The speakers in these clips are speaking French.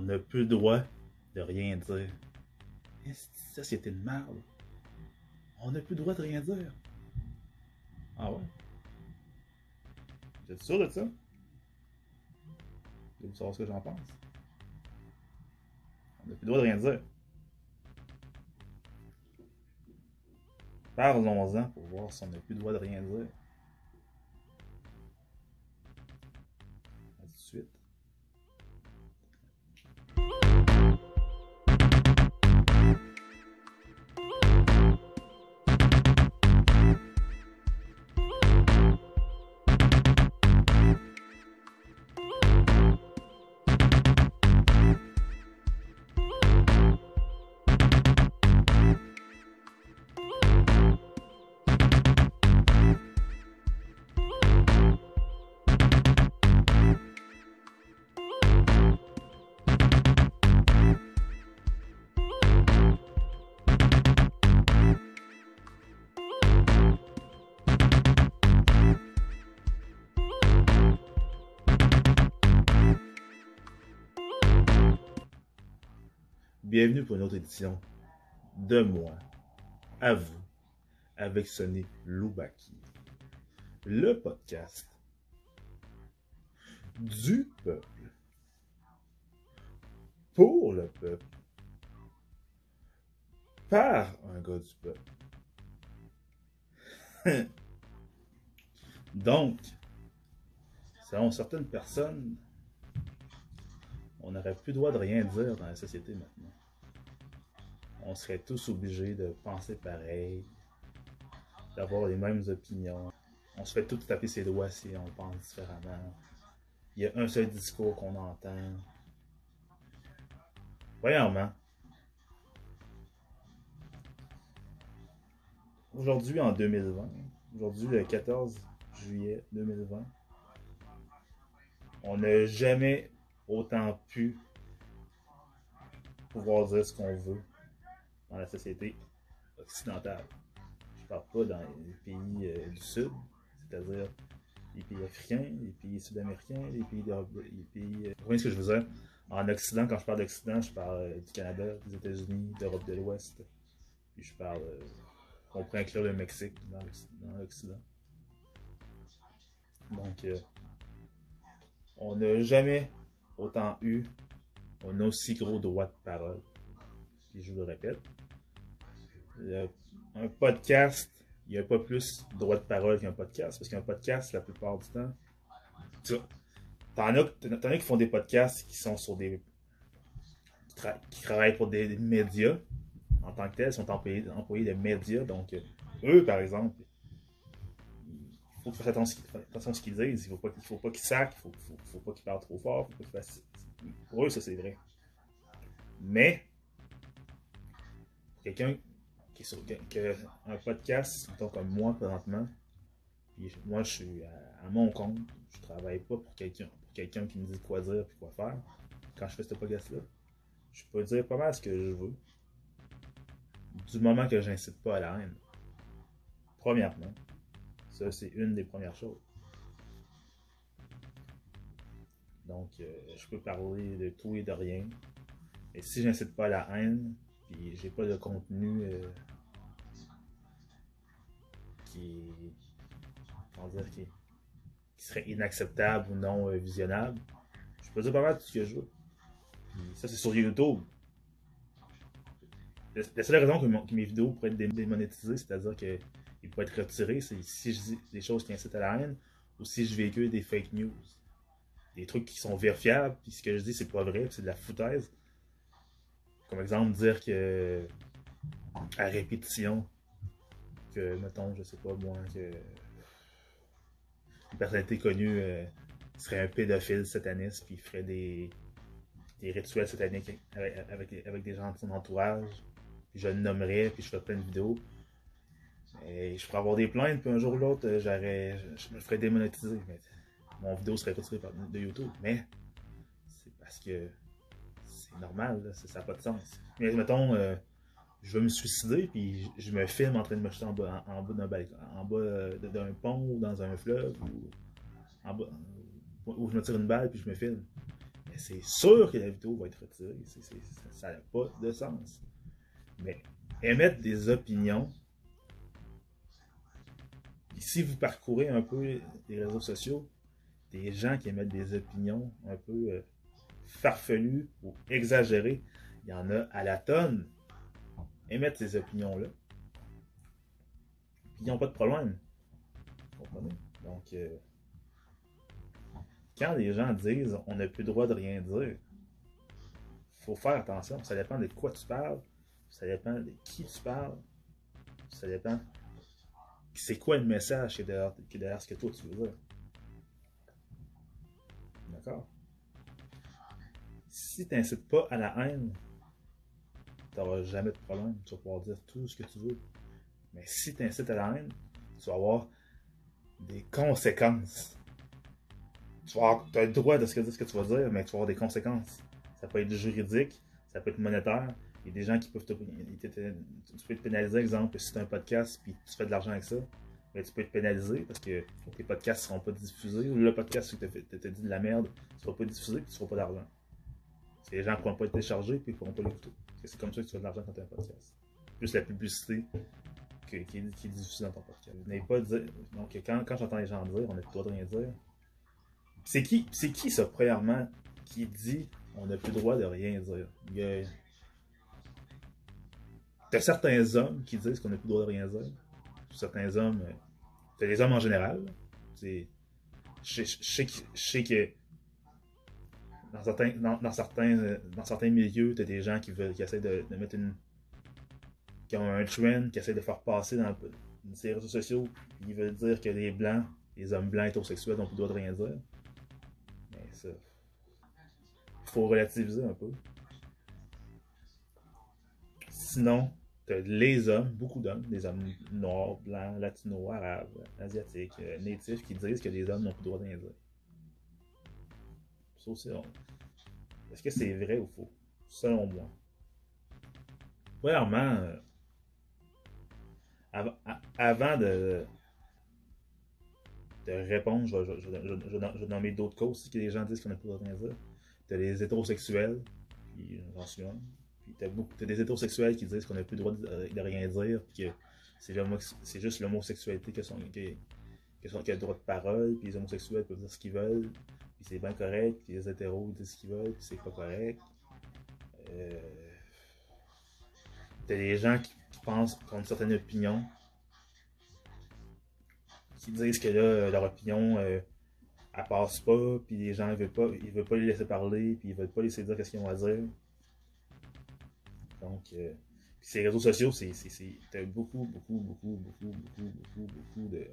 On n'a plus le droit de rien dire. Ça, c'était une merde? On n'a plus le droit de rien dire. Ah ouais? Vous êtes sûr de ça? Vous savoir ce que j'en pense? On n'a plus le droit de rien dire. Parlons-en pour voir si on n'a plus le droit de rien dire. Bienvenue pour une autre édition de moi, à vous, avec Sonny Loubaki, le podcast du peuple, pour le peuple, par un gars du peuple. Donc, selon certaines personnes, on n'aurait plus le droit de rien dire dans la société maintenant. On serait tous obligés de penser pareil, d'avoir les mêmes opinions. On se fait tous taper ses doigts si on pense différemment. Il y a un seul discours qu'on entend. Voyons, Aujourd'hui, en 2020, aujourd'hui le 14 juillet 2020, on n'a jamais autant pu pouvoir dire ce qu'on veut dans la société occidentale. Je parle pas dans les pays euh, du Sud, c'est-à-dire les pays africains, les pays sud-américains, les pays pays, euh, vous voyez ce que je veux dire? En Occident, quand je parle d'Occident, je parle euh, du Canada, des États-Unis, d'Europe de l'Ouest. Puis je parle. on pourrait inclure le Mexique dans l'Occident. Donc, on n'a jamais autant eu un aussi gros droit de parole. Et je vous le répète, un podcast, il n'y a pas plus droit de parole qu'un podcast. Parce qu'un podcast, la plupart du temps, t'en as, as qui font des podcasts qui sont sur des. qui, travaillent pour des, médias en tant que tels, sont employés, employés de médias. Donc, euh, eux, par exemple, il faut faire attention, à ce qu'ils disent. Il ne faut pas, faut pas qu'ils sacent, il ne faut, faut, pas qu'ils parlent trop fort. Pour eux, ça, c'est vrai. Mais, quelqu'un qui sur un podcast, comme moi présentement, moi, je suis à, mon compte. Je travaille pas pour quelqu'un pour quelqu'un qui me dit quoi dire et quoi faire. Quand je fais ce podcast-là, je peux dire pas mal ce que je veux. Du moment que j'incite pas à la haine. Premièrement. Ça, c'est une des premières choses. Donc, euh, je peux parler de tout et de rien. Et si j'incite pas à la haine, puis j'ai pas de contenu euh, qui, dire, serait inacceptable ou non euh, visionnable, je peux dire pas mal tout ce que je veux. ça, c'est sur YouTube. La seule raison que, mes vidéos pourraient être démonétisées, c'est-à-dire il peut être retiré si je dis des choses qui incitent à la haine ou si je véhicule des fake news. Des trucs qui sont vérifiables, puis ce que je dis, c'est pas vrai, c'est de la foutaise. Comme exemple, dire que à répétition, que, mettons, je sais pas moi, que une personnalité connue euh, serait un pédophile sataniste, puis ferait des, des rituels sataniques avec, avec, des gens de son entourage, puis je le nommerais, puis je ferais plein de vidéos. Et je pourrais avoir des plaintes, puis un jour ou l'autre, euh, j'aurais, je me ferais démonétiser. Mais mon vidéo serait retirée de YouTube. Mais c'est parce que c'est normal, ça n'a pas de sens. Mais mettons, euh, je veux me suicider, puis je me filme en train de me jeter en bas, en, bas d'un en bas euh, d'un pont ou dans un fleuve, ou en bas, où je me tire une balle, puis je me filme. c'est sûr que la vidéo va être retirée. ça n'a pas de sens. Mais émettre des opinions, si vous parcourez un peu les réseaux sociaux, des gens qui émettent des opinions un peu euh, farfelues ou exagérées, il y en a à la tonne. Émettre ces opinions-là. Ils n'ont pas de problème. Donc, euh, quand les gens disent on n'a plus le droit de rien dire, faut faire attention. Ça dépend de quoi tu parles, ça dépend de qui tu parles, ça dépend c'est quoi le message qui est derrière, ce que toi tu veux dire. D'accord? Si tu n'incites pas à la haine, tu n'auras jamais de problème. Tu vas pouvoir dire tout ce que tu veux. Mais si tu incites à la haine, tu vas avoir des conséquences. Tu as le droit de ce que, ce que tu vas dire, mais tu vas avoir des conséquences. Ça peut être juridique, ça peut être monétaire. Il y a des gens qui peuvent te, tu peux te pénaliser, exemple, si tu as un podcast et tu fais de l'argent avec ça, mais tu peux être pénalisé parce que tes podcasts ne seront pas diffusés. Le podcast que tu as dit de la merde ne sera pas diffusé et tu ne feras pas d'argent. Les gens ne pourront pas être téléchargés et ils ne pourront pas l'écouter. C'est comme ça que tu fais de l'argent quand tu as un podcast. Plus la publicité qui, est, diffusée dans ton podcast. pas dire. Donc, quand, quand j'entends les gens dire, on n'a plus le droit de rien dire. C'est qui, c'est qui ça, premièrement, qui dit on n'a plus le droit de rien dire? T'as certains hommes qui disent qu'on n'a plus le droit de rien dire. Certains hommes. Euh, t'as les hommes en général. Je sais que dans certains, dans, certains, euh, dans certains milieux, tu as des gens qui veulent qui essaient de, mettre une. qui ont un trend, qui essaient de faire passer dans ces réseaux sociaux. Ils veulent dire que les blancs, les hommes blancs hétérosexuels n'ont plus le droit de rien dire. Mais ça. Faut relativiser un peu. Sinon, les hommes, beaucoup d'hommes, des hommes noirs, blancs, latinos, arabes, asiatiques, euh, natifs, qui disent que les hommes n'ont plus le droit d'un dire. Est-ce que c'est vrai ou faux? Selon moi. Premièrement, euh, avant, de, de répondre, je, vais nommer d'autres causes que les gens disent qu'on n'a plus le droit d'un dire. T'as les hétérosexuels, puis j'en suis un t'as des hétérosexuels qui disent qu'on n'a plus le droit de, rien dire, puis que c'est juste l'homosexualité qui, qui, a le droit de parole, puis les homosexuels peuvent dire ce qu'ils veulent, puis c'est bien correct, puis les hétéros disent ce qu'ils veulent, puis c'est pas correct. Euh... T'as des gens qui, pensent qu'ils ont une certaine opinion, qui disent que là, leur opinion, euh, elle passe pas, puis les gens ne veulent pas, ils veulent pas les laisser parler, puis ils veulent pas laisser dire ce qu'ils ont à dire. Donc, euh, ces réseaux sociaux, c'est beaucoup, beaucoup, beaucoup, beaucoup, beaucoup, beaucoup, beaucoup de,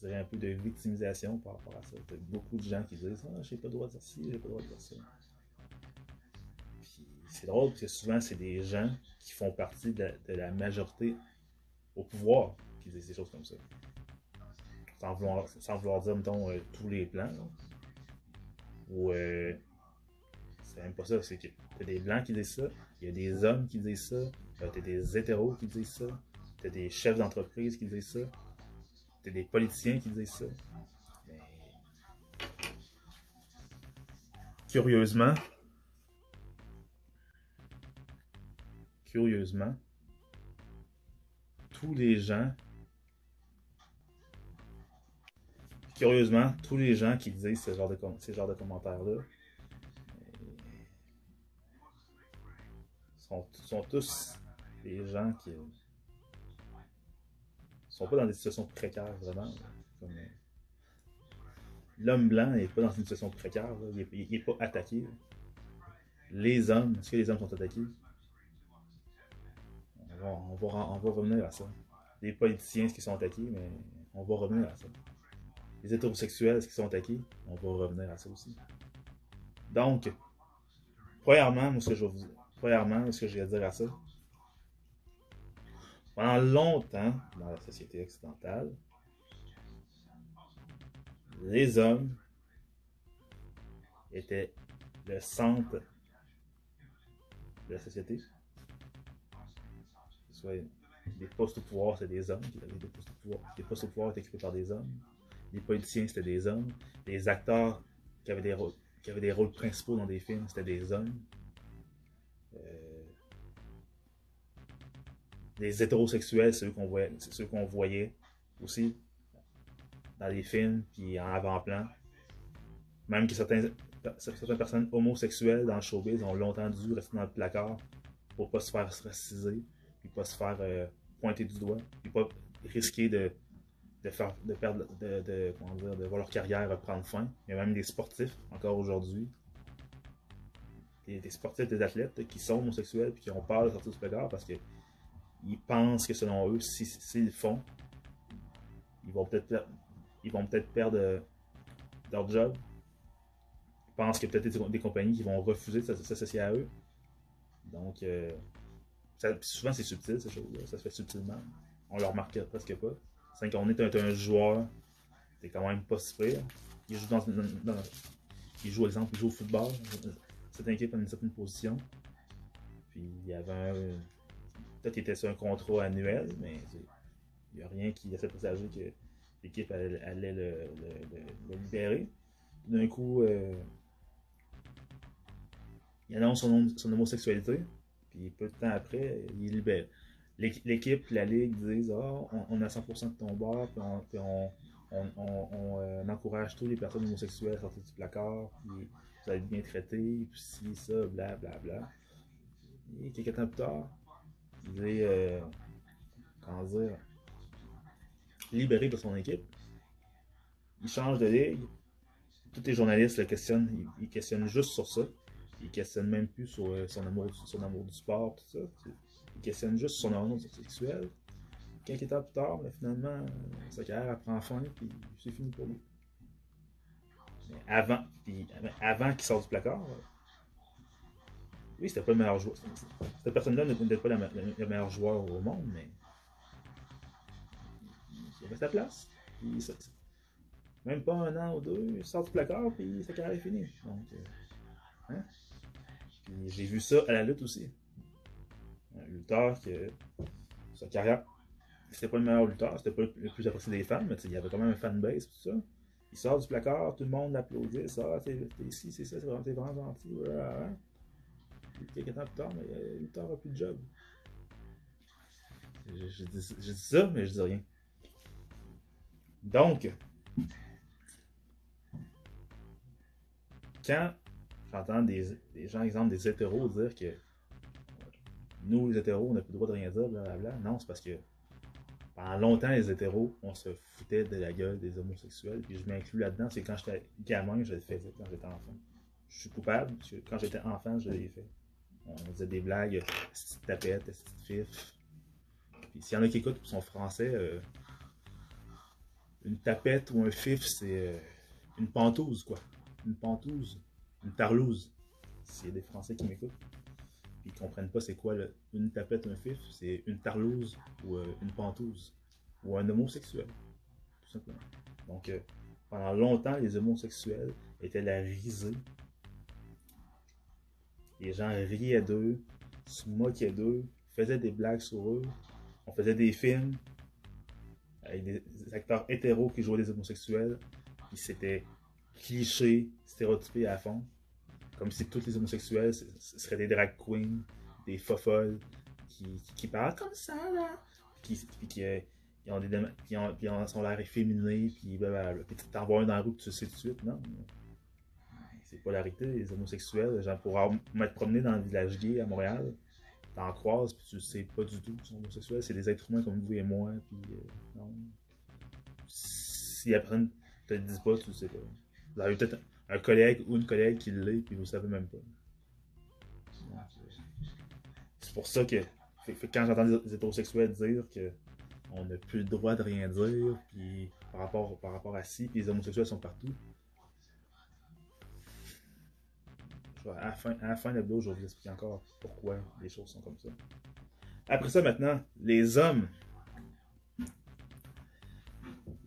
je dirais un peu de victimisation par rapport à ça. T'as beaucoup de gens qui disent Ah, j'ai pas le droit de dire ci, j'ai pas le droit de dire ça. Puis c'est drôle parce que souvent, c'est des gens qui font partie de la, majorité au pouvoir qui disent des choses comme ça. Sans vouloir, sans vouloir dire, mettons, euh, tous les plans. Ou euh, c'est même pas ça, c'est que t'as des blancs qui disent ça, il y a des hommes qui disent ça, euh, t'as des hétéros qui disent ça, t'as des chefs d'entreprise qui disent ça, t'as des politiciens qui disent ça. Mais... Curieusement, curieusement, tous les gens curieusement, tous les gens qui disent ce genre de, ce genre de commentaires-là sont, tous des gens qui sont pas dans des situations précaires vraiment. Euh, l'homme blanc n'est pas dans une situation précaire, il n'est pas attaqué. Les hommes, est-ce que les hommes sont attaqués? On va, on va, revenir à ça. Les politiciens, est-ce qu'ils sont attaqués? Mais on va revenir à ça. Les hétérosexuels, est-ce qu'ils sont attaqués? On va revenir à ça aussi. Donc, premièrement, moi, ce que je vais vous, Premièrement, ce que j'ai à dire à ça? Pendant longtemps, dans la société occidentale, les hommes étaient le centre de la société. Les postes au pouvoir, c'était des hommes des. Les postes au pouvoir étaient occupés par des hommes. Les politiciens, c'était des hommes. Les acteurs qui avaient des rôles, qui avaient des rôles principaux dans des films, c'était des hommes. Des hétérosexuels, c'est ceux qu'on voyait, ceux qu'on voyait aussi dans les films, puis en avant-plan. Même que certains, certaines personnes homosexuelles dans le showbiz ont longtemps dû rester dans le placard pour pas se faire raciser, puis pas se faire euh, pointer du doigt, puis pas risquer de, de, faire, de perdre, de, comment dire, de voir leur carrière prendre fin. Il y a même des sportifs, encore aujourd'hui, des, sportifs, des athlètes qui sont homosexuels, puis qui ont peur de sortir du placard parce qu'ils pensent que selon eux, s'ils si, le font, ils vont peut-être ils vont peut-être perdre euh, leur job. Ils pensent qu'il y a peut-être des, compagnies qui vont refuser de s'associer à eux. Donc, euh, souvent c'est subtil, ces choses-là. Ça se fait subtilement. On le remarque presque pas. C'est qu'on est un, joueur, t'es quand même pas si pire. Il joue dans, il joue, exemple, il joue au football. Cette équipe a une certaine position. Puis il y avait un. Peut-être qu'il était sur un contrat annuel, mais il n'y a rien qui laissait présager que l'équipe allait, le, libérer. D'un coup, euh, il annonce son, homosexualité, puis peu de temps après, il libéré. L'équipe, la ligue disent Ah, on, a 100% de ton bord, puis on, euh, encourage tous les personnes homosexuelles à sortir du placard, puis vous allez être bien traité, puis si, ça, bla bla bla. Et quelques temps plus tard, il est, euh, comment dire, libéré de son équipe. Il change de ligue. Tous les journalistes le questionnent. Ils, questionnent juste sur ça. Ils questionnent même plus sur euh, son, amour, son amour du sport, tout ça. Ils questionnent juste sur son amour sexuel. Quelques temps plus tard, mais finalement, sa carrière prend fin, puis c'est fini pour lui. avant, avant qu'il sorte du placard, oui, c'était pas le meilleur joueur. Cette personne-là n'était pas le meilleur joueur au monde, mais il avait sa place. même pas un an ou deux, il sort du placard, puis sa carrière est finie. Donc, euh, hein? j'ai vu ça à la lutte aussi. Un lutteur que sa carrière, c'était pas le meilleur lutteur, c'était pas le plus apprécié des fans, mais il y avait quand même un fanbase, tout ça. Il sort du placard, tout le monde l'applaudit, ça, t'es ici, c'est ça, c'est vraiment gentil. Voilà. Quelques temps plus tard, mais le lutteur n'a plus de job. Je, dis ça, mais je dis rien. Donc, quand j'entends des, gens, exemple des hétéros, dire que nous, les hétéros, on n'a plus le droit de rien dire, blablabla, non, c'est parce que pendant longtemps, les hétéros, on se foutait de la gueule des homosexuels, puis je m'inclus là-dedans, c'est quand j'étais gamin, je le faisais quand j'étais enfant. Je suis coupable, parce que quand j'étais enfant, je l'ai fait. On faisait des blagues, petite tapette, petite fif. Puis s'il y en a qui écoutent, qui sont français, euh, une tapette ou un fif, c'est euh, une pantouse, quoi. Une pantouse, une tarlouse. S'il y a des Français qui m'écoutent, ils comprennent pas c'est quoi une tapette, un fif, c'est une tarlouse ou euh, une pantouse. Ou un homosexuel, tout simplement. Donc, euh, pendant longtemps, les homosexuels étaient la risée. Les gens riaient d'eux, se moquaient d'eux, faisaient des blagues sur eux. On faisait des films avec des acteurs hétéros qui jouaient des homosexuels, puis c'était cliché, stéréotypé à fond. Comme si tous les homosexuels seraient des drag queens, des fofolles, qui, parlent comme ça, là. Puis, qui, euh, ont des qui ont, sont l'air efféminés, puis blablabla. Puis un dans la rue tu sais tout de suite, non? C'est polarité, les homosexuels. Genre, pour m'être promené dans le village gay à Montréal, t'en croises, puis tu sais pas du tout qu'ils sont homosexuels. C'est des êtres humains comme vous et moi, puis euh, non. Si après, te le disent pas, tu sais pas. Vous avez peut-être un collègue ou une collègue qui l'est, puis vous savez même pas. C'est pour ça que, quand j'entends des hétérosexuels dire que on n'a plus le droit de rien dire, puis par rapport, par rapport à puis les homosexuels sont partout, à la fin, à de la je vous expliquer encore pourquoi les choses sont comme ça. Après ça, maintenant, les hommes.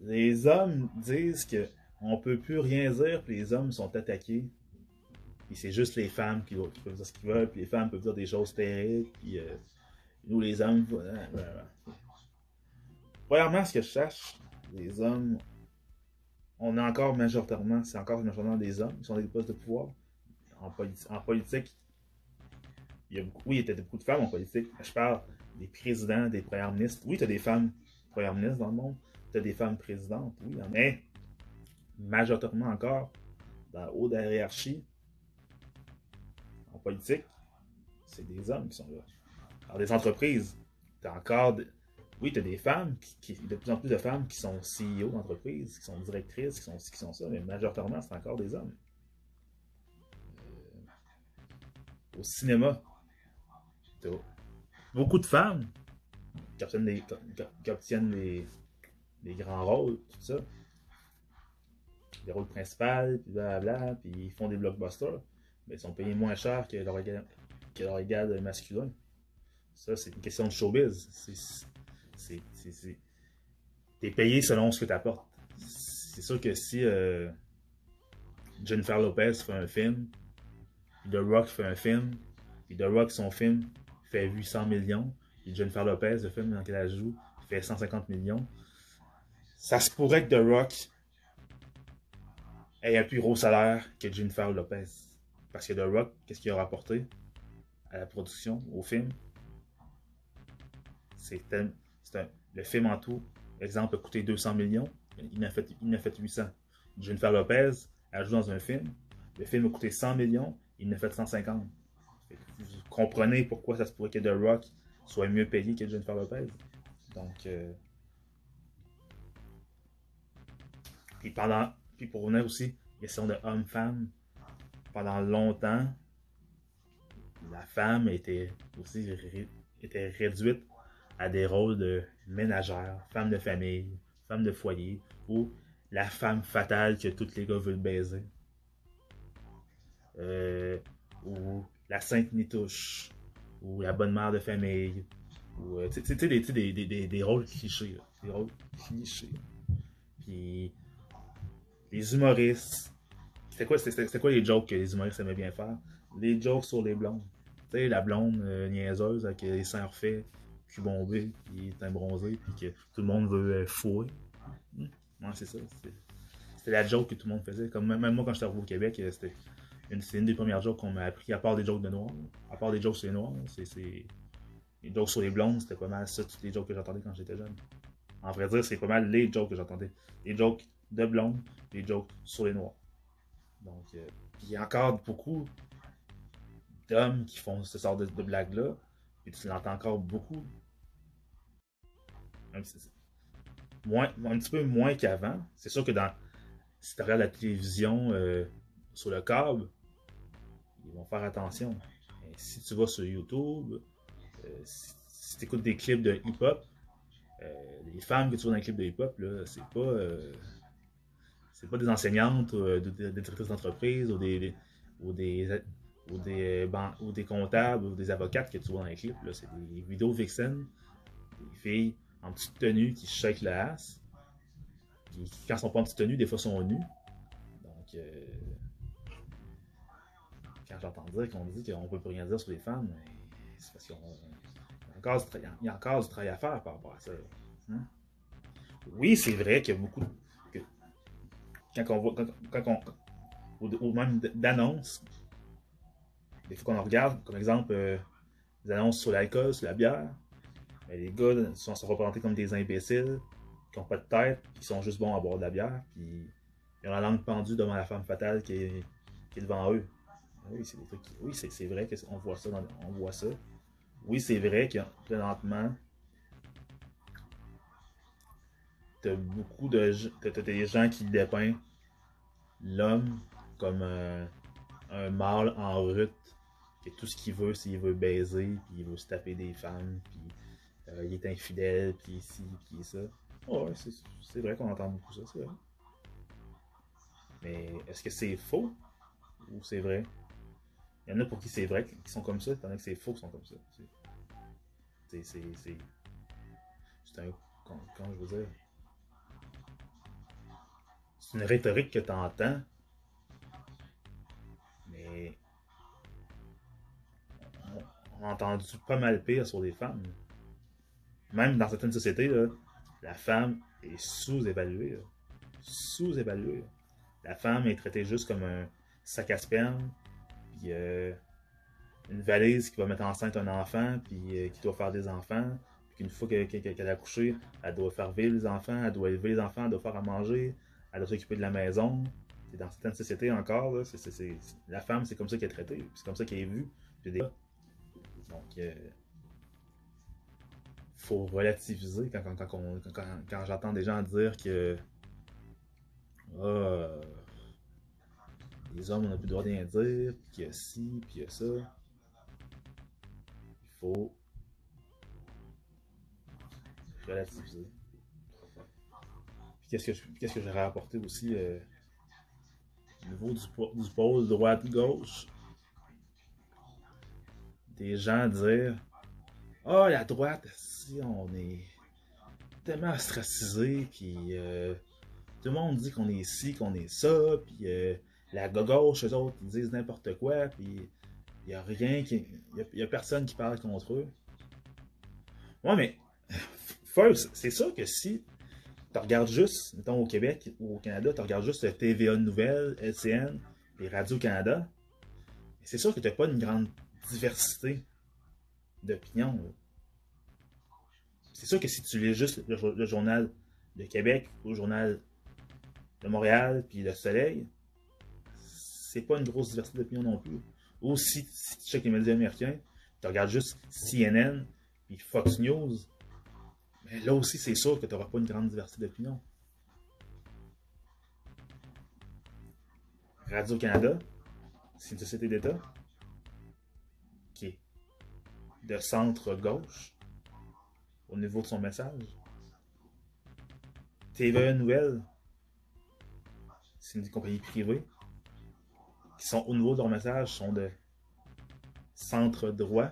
Les hommes disent que on peut plus rien dire, puis les hommes sont attaqués. Puis c'est juste les femmes qui, peuvent dire ce qu'ils veulent, puis les femmes peuvent dire des choses terribles, puis euh, nous les hommes. Premièrement, ce que je cherche, les hommes on a encore majoritairement, c'est encore majoritairement des hommes qui sont des postes de pouvoir. En, politique, il y a beaucoup, oui, il y a beaucoup de femmes en politique. Je parle des présidents, des premiers ministres. Oui, tu as des femmes premières ministres dans le monde. Tu as des femmes présidentes. Oui, mais majoritairement encore, dans le haut de la hiérarchie, en politique, c'est des hommes qui sont là. Alors, des entreprises, tu as encore. Oui, tu as des femmes, qui, de plus en plus de femmes qui sont CEO d'entreprises, qui sont directrices, qui sont qui sont ça, mais majoritairement, c'est encore des hommes. Au cinéma, beaucoup de femmes qui obtiennent des, qui obtiennent des, grands rôles, tout ça. Des rôles principaux, puis blablabla, puis ils font des blockbusters, mais ils sont payés moins cher que leur que leur égal masculin. Ça, c'est une question de showbiz. C'est. T'es payé selon ce que tu apportes. C'est sûr que si euh, Jennifer Lopez fait un film, The Rock fait un film, The Rock, son film, fait 800 millions, et Jennifer Lopez, le film dans lequel elle joue, fait 150 millions. Ça se pourrait que The Rock ait un plus gros salaire que Jennifer Lopez. Parce que The Rock, qu'est-ce qu'il a rapporté à la production, au film? C'est le film en tout, exemple, a coûté 200 millions, il en a fait, il a fait 800. Jennifer Lopez, elle joue dans un film, le film a coûté 100 millions, il a fait 150. Vous comprenez pourquoi ça se pourrait que The Rock soit mieux payé que Jennifer Lopez. Donc, euh... puis pendant, puis pour revenir aussi, question de homme-femme, pendant longtemps, la femme était aussi était réduite à des rôles de ménagère, femme de famille, femme de foyer, ou la femme fatale que tous les gars veulent baiser. Euh, ou la sainte nitouche, ou la bonne mère de famille, ou euh, tu sais, des, des, des, des, rôles clichés, des rôles clichés. Puis les humoristes, c'était quoi, quoi les jokes que les humoristes aimaient bien faire? Les jokes sur les blondes. Tu sais, la blonde euh, niaiseuse avec les seins refaits, cul bombé, puis teint bronzé, puis que tout le monde veut euh, fouer. Hmm. Ouais, c'est ça. C'était la joke que tout le monde faisait. Comme même moi, quand j'étais au Québec, c'était c'est une des premières jokes qu'on m'a appris, à part des jokes de noirs. À part des jokes sur les noirs, c'est. Les jokes sur les blondes, c'était pas mal ça, toutes les jokes que j'entendais quand j'étais jeune. En vrai dire, c'est pas mal les jokes que j'entendais. Les jokes de blondes, les jokes sur les noirs. Donc, euh, il y a encore beaucoup d'hommes qui font ce genre de, blagues-là. Et tu l'entends encore beaucoup. moins, un petit peu moins qu'avant. C'est sûr que dans si tu regardes la télévision euh, sur le câble, vont faire attention. si tu vas sur YouTube, euh, si, tu écoutes des clips de hip-hop, euh, les femmes que tu vois dans les clips de hip-hop, c'est pas, euh, c'est pas des enseignantes, des directrices d'entreprise ou des, ou des, ou des, ou des comptables ou des avocates que tu vois dans les clips. C'est des vidéos vixen, des filles en petite tenue qui shake la ass. Qui, quand elles sont pas en petite tenue, des fois sont nues. Donc, quand j'entends dire qu'on dit qu'on peut plus rien dire sur les femmes, c'est parce qu'il y, a encore du travail à faire par rapport à ça. Hein. Oui, c'est vrai qu'il y a beaucoup de, quand on voit, quand, on, ou, même d'annonces, des fois qu'on regarde, comme exemple, euh, des annonces sur l'alcool, sur la bière, mais les gars sont, représentés comme des imbéciles, qui n'ont pas de tête, qui sont juste bons à boire de la bière, puis ils ont la langue pendue devant la femme fatale qui est devant eux. Oui, c'est des trucs. C'est vrai qu'on voit ça. Oui, c'est vrai que présentement, t'as beaucoup de t'as des gens qui dépeignent l'homme comme un, mâle en route que tout ce qu'il veut c'est qu'il veut baiser puis il veut se taper des femmes puis euh, il est infidèle puis ici puis ça ouais c'est vrai qu'on entend beaucoup ça c'est vrai mais est-ce que c'est faux ou c'est vrai? Il y en a pour qui c'est vrai qu'ils sont comme ça, il y en a que c'est faux qu'ils sont comme ça. C'est. C'est. C'est un. Comment, je veux dire C'est une rhétorique que tu entends, mais. On, a entendu pas mal pire sur les femmes. Même dans certaines sociétés, là, la femme est sous-évaluée. sous-évalué. La femme est traitée juste comme un sac à sperme, euh, une valise qui va mettre enceinte un enfant, puis euh, qui doit faire des enfants, puis qu'une fois qu'elle a accouché, elle doit faire vivre les enfants, elle doit élever les enfants, elle doit faire à manger, elle doit s'occuper de la maison. Et dans certaines sociétés encore, la femme, c'est comme ça qu'elle est traitée, c'est comme ça qu'elle est vue. Donc, euh, faut relativiser quand, quand, j'entends des gens dire que ah, les hommes n'ont plus le droit de rien dire, puis qu'il y a ci, puis il y a ça. Il faut relativiser. Qu'est-ce que, qu'est-ce que j'aurais apporté aussi euh, au niveau du, du pôle droite-gauche? Des gens dire Ah, oh, la droite, si on est tellement ostracisé, puis euh, tout le monde dit qu'on est ci, qu'on est ça, puis euh, la gauche, eux autres, ils disent n'importe quoi, puis il n'y a rien qui. Il n'y a, personne qui parle contre eux. Ouais, mais, first, c'est sûr que si tu regardes juste, mettons au Québec ou au Canada, tu regardes juste TVA Nouvelles, LCN et Radio-Canada, c'est sûr que tu n'as pas une grande diversité d'opinions. C'est sûr que si tu lis juste le, journal de Québec ou le journal de Montréal puis Le Soleil, c'est pas une grosse diversité d'opinions non plus. Ou si, tu checkes les médias américains, tu regardes juste CNN puis Fox News, mais là aussi, c'est sûr que tu n'auras pas une grande diversité d'opinions. Radio-Canada, c'est une société d'État qui est de centre-gauche au niveau de son message. TVA Nouvelle, c'est une compagnie privée sont au niveau de leur message sont de centre droit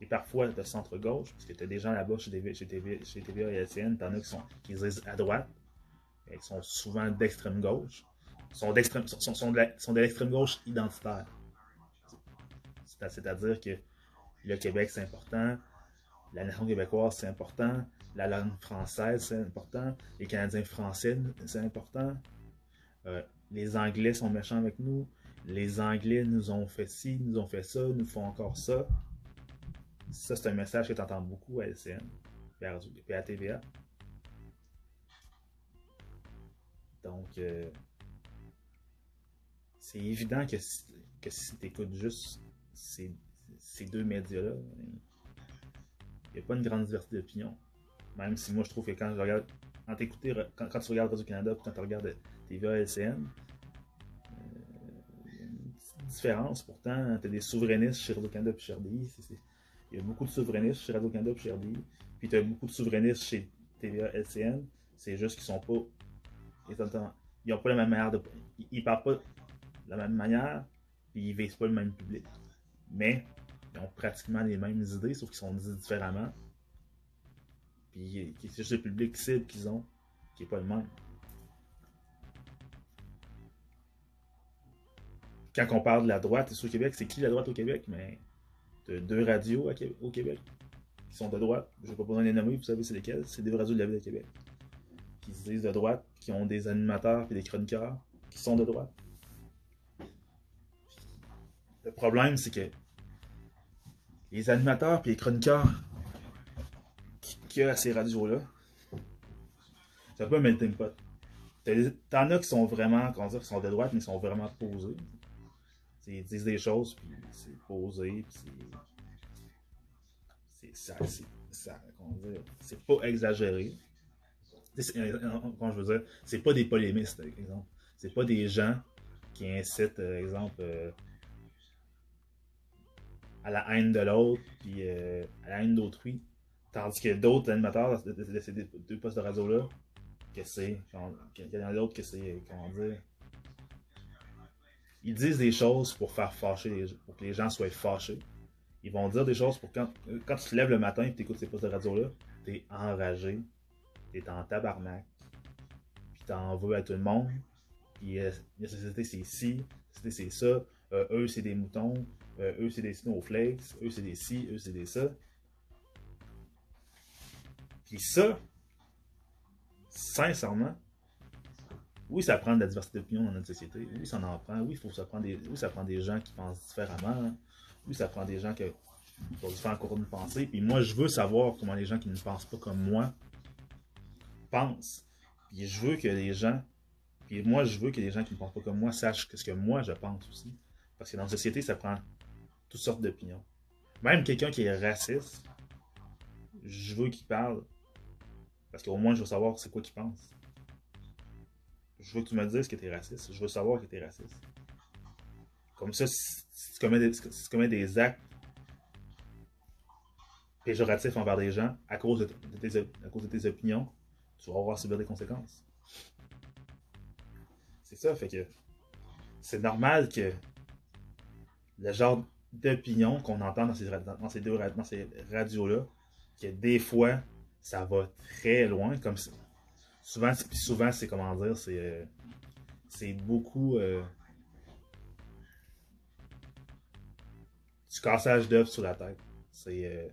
et parfois de centre gauche, parce que tu as des gens là-bas chez TVA, chez TVA, et LCN, tu en as qui, sont, qui disent à droite, et qui sont souvent d'extrême gauche, sont, d'extrême, sont, sont, de l'extrême gauche identitaire. C'est-à-dire que le Québec, c'est important, la nation québécoise, c'est important, la langue française, c'est important, les Canadiens français, c'est important, euh, les Anglais sont méchants avec nous, les Anglais nous ont fait ci, nous ont fait ça, nous font encore ça. Ça, c'est un message que tu entends beaucoup à LCN et à TVA. Donc, euh, c'est évident que si, tu écoutes juste ces, deux médias-là, il n'y a pas une grande diversité d'opinion. Même si moi, je trouve que quand je regarde, quand tu regardes Radio-Canada quand tu regardes TVA LCN, Pourtant, tu as des souverainistes chez Radio-Canada et chez RDI. Il y a beaucoup de souverainistes chez Radio-Canada et chez RDI. Puis tu as beaucoup de souverainistes chez TVA LCN. C'est juste qu'ils sont pas. Ils n'ont pas la même manière de. Ils parlent pas de la même manière, puis ils visent pas le même public. Mais ils ont pratiquement les mêmes idées, sauf qu'ils sont dit différemment. Puis c'est juste le public cible qu'ils ont, qui n'est pas le même. Quand on parle de la droite, c'est au Québec, c'est qui la droite au Québec? Mais de deux radios au Québec qui sont de droite. Je ne vais pas besoin de les nommer, vous savez c'est lesquelles. C'est des radios de la ville de Québec. Qui se disent de droite, qui ont des animateurs et des chroniqueurs qui sont de droite. Le problème, c'est que les animateurs et les chroniqueurs qui ont à ces radios-là, c'est un peu un melting pot. T'en as qui sont vraiment, comment dire, qui sont de droite, mais qui sont vraiment posés. Ils disent des choses, puis c'est posé, puis c'est. Ça, c'est pas exagéré. Comment je veux dire, c'est pas des polémistes, par exemple. C'est pas des gens qui incitent, par exemple, euh, à la haine de l'autre, puis euh, à la haine d'autrui. Tandis que d'autres animateurs de, ces deux postes de radio-là, que c'est. Il y en a d'autres que c'est. Comment dire ils disent des choses pour faire fâcher les pour que les gens soient fâchés. Ils vont dire des choses pour quand, quand tu te lèves le matin et que tu écoutes ces postes de radio-là, tu es enragé, tu es en tabarnak, puis t'en veux à tout le monde. Puis euh, la société c'est ci, la c'est ça, euh, eux c'est des moutons, euh, eux c'est des snowflakes, eux c'est des ci, eux c'est des ça. Puis ça, sincèrement, oui, ça prend de la diversité d'opinion dans notre société. Oui, ça en prend. Oui, faut, ça prend des, oui, ça prend des gens qui pensent différemment. Oui, ça prend des gens qui ont différents courants de pensée. Puis moi, je veux savoir comment les gens qui ne pensent pas comme moi pensent. Puis je veux que les gens. Puis moi, je veux que les gens qui ne pensent pas comme moi sachent ce que moi je pense aussi. Parce que dans la société, ça prend toutes sortes d'opinions. Même quelqu'un qui est raciste, je veux qu'il parle. Parce qu'au moins, je veux savoir c'est quoi qu'il pense. Je veux que tu me dises que tu es raciste. Je veux savoir que tu es raciste. Comme ça, si tu commets des, actes péjoratifs envers des gens à cause de, tes, opinions, tu vas avoir subir des conséquences. C'est ça, fait que c'est normal que le genre d'opinion qu'on entend dans ces, dans ces radios-là, que des fois, ça va très loin, comme Souvent, souvent c'est comment dire, c'est euh, beaucoup euh, du cassage d'œufs sur la tête. C'est euh,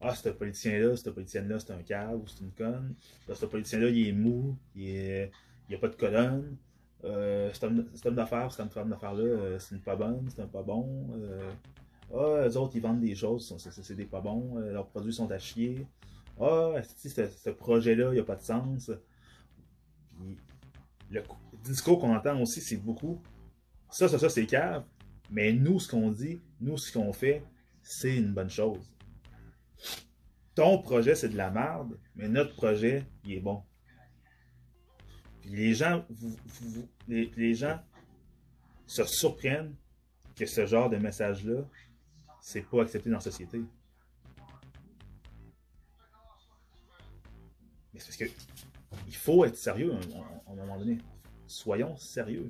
ah, ce politicien-là, cette politicienne-là, c'est un cave ou c'est une conne. ce politicien-là, il est mou, il, est, il a pas de colonne. Euh, cet homme, homme d'affaires, cette femme d'affaires-là, euh, c'est une pas bonne, c'est un pas bon. Euh, ah, eux autres, ils vendent des choses, c'est des pas bons, euh, leurs produits sont à chier. Ah, ce, ce projet-là, il pas de sens. Le discours qu'on entend aussi, c'est beaucoup. Ça, ça, ça, c'est cave. Mais nous, ce qu'on dit, nous, ce qu'on fait, c'est une bonne chose. Ton projet, c'est de la merde, mais notre projet, il est bon. Puis les gens, les, gens se surprennent que ce genre de message-là, c'est pas accepté dans la société. Mais c'est parce que il faut être sérieux à un moment donné. Soyons sérieux.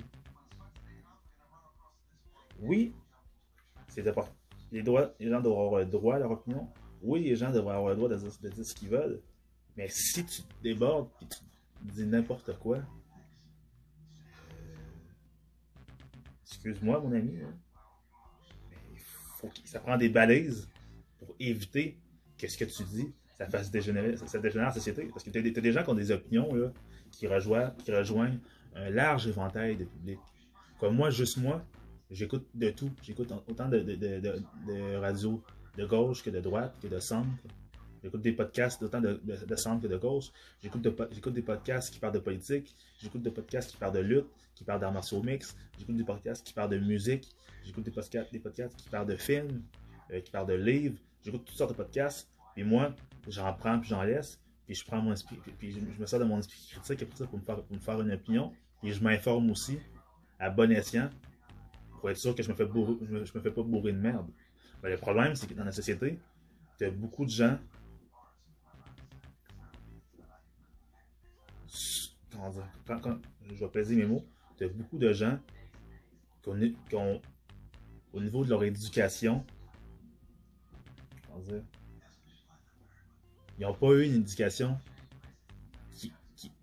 Oui, c'est Les, droits, les gens doivent avoir le droit à leur opinion. Oui, les gens devraient avoir le droit de dire, ce qu'ils veulent. Mais si tu débordes et tu dis n'importe quoi. Euh, excuse-moi, mon ami. Hein, faut ça prend des balises pour éviter que ce que tu dis, ça fasse dégénérer, ça, dégénère la société. Parce que tu as, des gens qui ont des opinions qui, rejoignent, un large éventail de public. Comme moi, juste moi, j'écoute de tout. J'écoute autant de, de, de, de, gauche que de droite, que de centre, J'écoute des podcasts autant de, de, centre que de gauche. J'écoute des podcasts qui parlent de politique. J'écoute des podcasts qui parlent de lutte, qui parlent d'arts martiaux mix. J'écoute des podcasts qui parlent de musique. J'écoute des podcasts, des podcasts qui parlent de films, euh, qui parlent de livres. J'écoute toutes sortes de podcasts. Et moi, j'en prends puis j'en laisse. Puis je prends mon esprit, puis je, me sers de mon esprit critique après ça pour me faire, pour me faire une opinion. Et je m'informe aussi à bon escient pour être sûr que je me fais, je me, fais pas bourrer de merde. Ben, le problème, c'est que dans la société, tu as beaucoup de gens je vais peser mes mots, il y a beaucoup de gens qui ont, au niveau de leur éducation, ils n'ont pas eu une éducation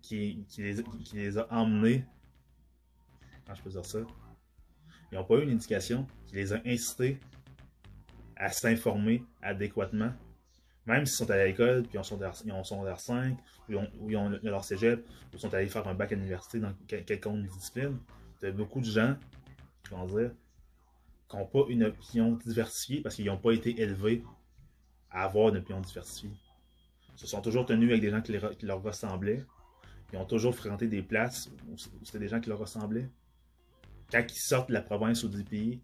qui, les, a emmenés, comment je peux dire ça, ils n'ont pas eu une éducation qui les a incités à s'informer adéquatement. Même s'ils sont à l'école, puis ils ont son 5, ou ils ont, leur cégep, ou sont allés faire un bac à l'université dans quelconque discipline, il y a beaucoup de gens, comment dire, qui n'ont pas une opinion diversifiée parce qu'ils n'ont pas été élevés à avoir une opinion diversifiée. Se sont toujours tenus avec des gens qui, leur ressemblaient. Ils ont toujours fréquenté des places où c'était des gens qui leur ressemblaient. Quand ils sortent de la province ou du pays,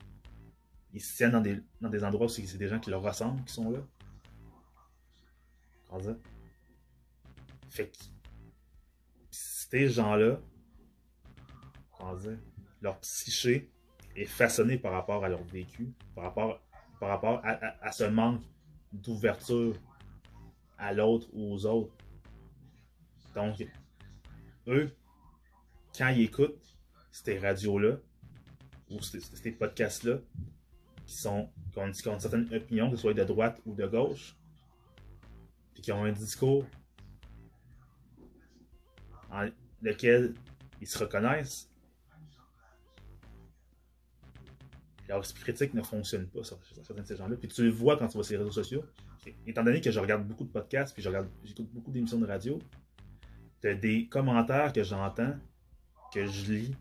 ils se tiennent dans des, dans des endroits où c'est des gens qui leur ressemblent qui sont là. Fait que ces gens-là, leur psyché est façonné par rapport à leur vécu, par rapport à, ce manque d'ouverture à l'autre ou aux autres. Donc, eux, quand ils écoutent ces radios-là, ou ces, podcasts-là, qui, qui ont, qui une certaine opinion, que ce soit de droite ou de gauche, puis qui ont un discours en lequel ils se reconnaissent, leur esprit critique ne fonctionne pas sur, certains de ces gens-là. Puis tu le vois quand tu vois sur les réseaux sociaux. Étant donné que je regarde beaucoup de podcasts, puis j'écoute beaucoup d'émissions de radio, T'as des commentaires que j'entends, que je lis,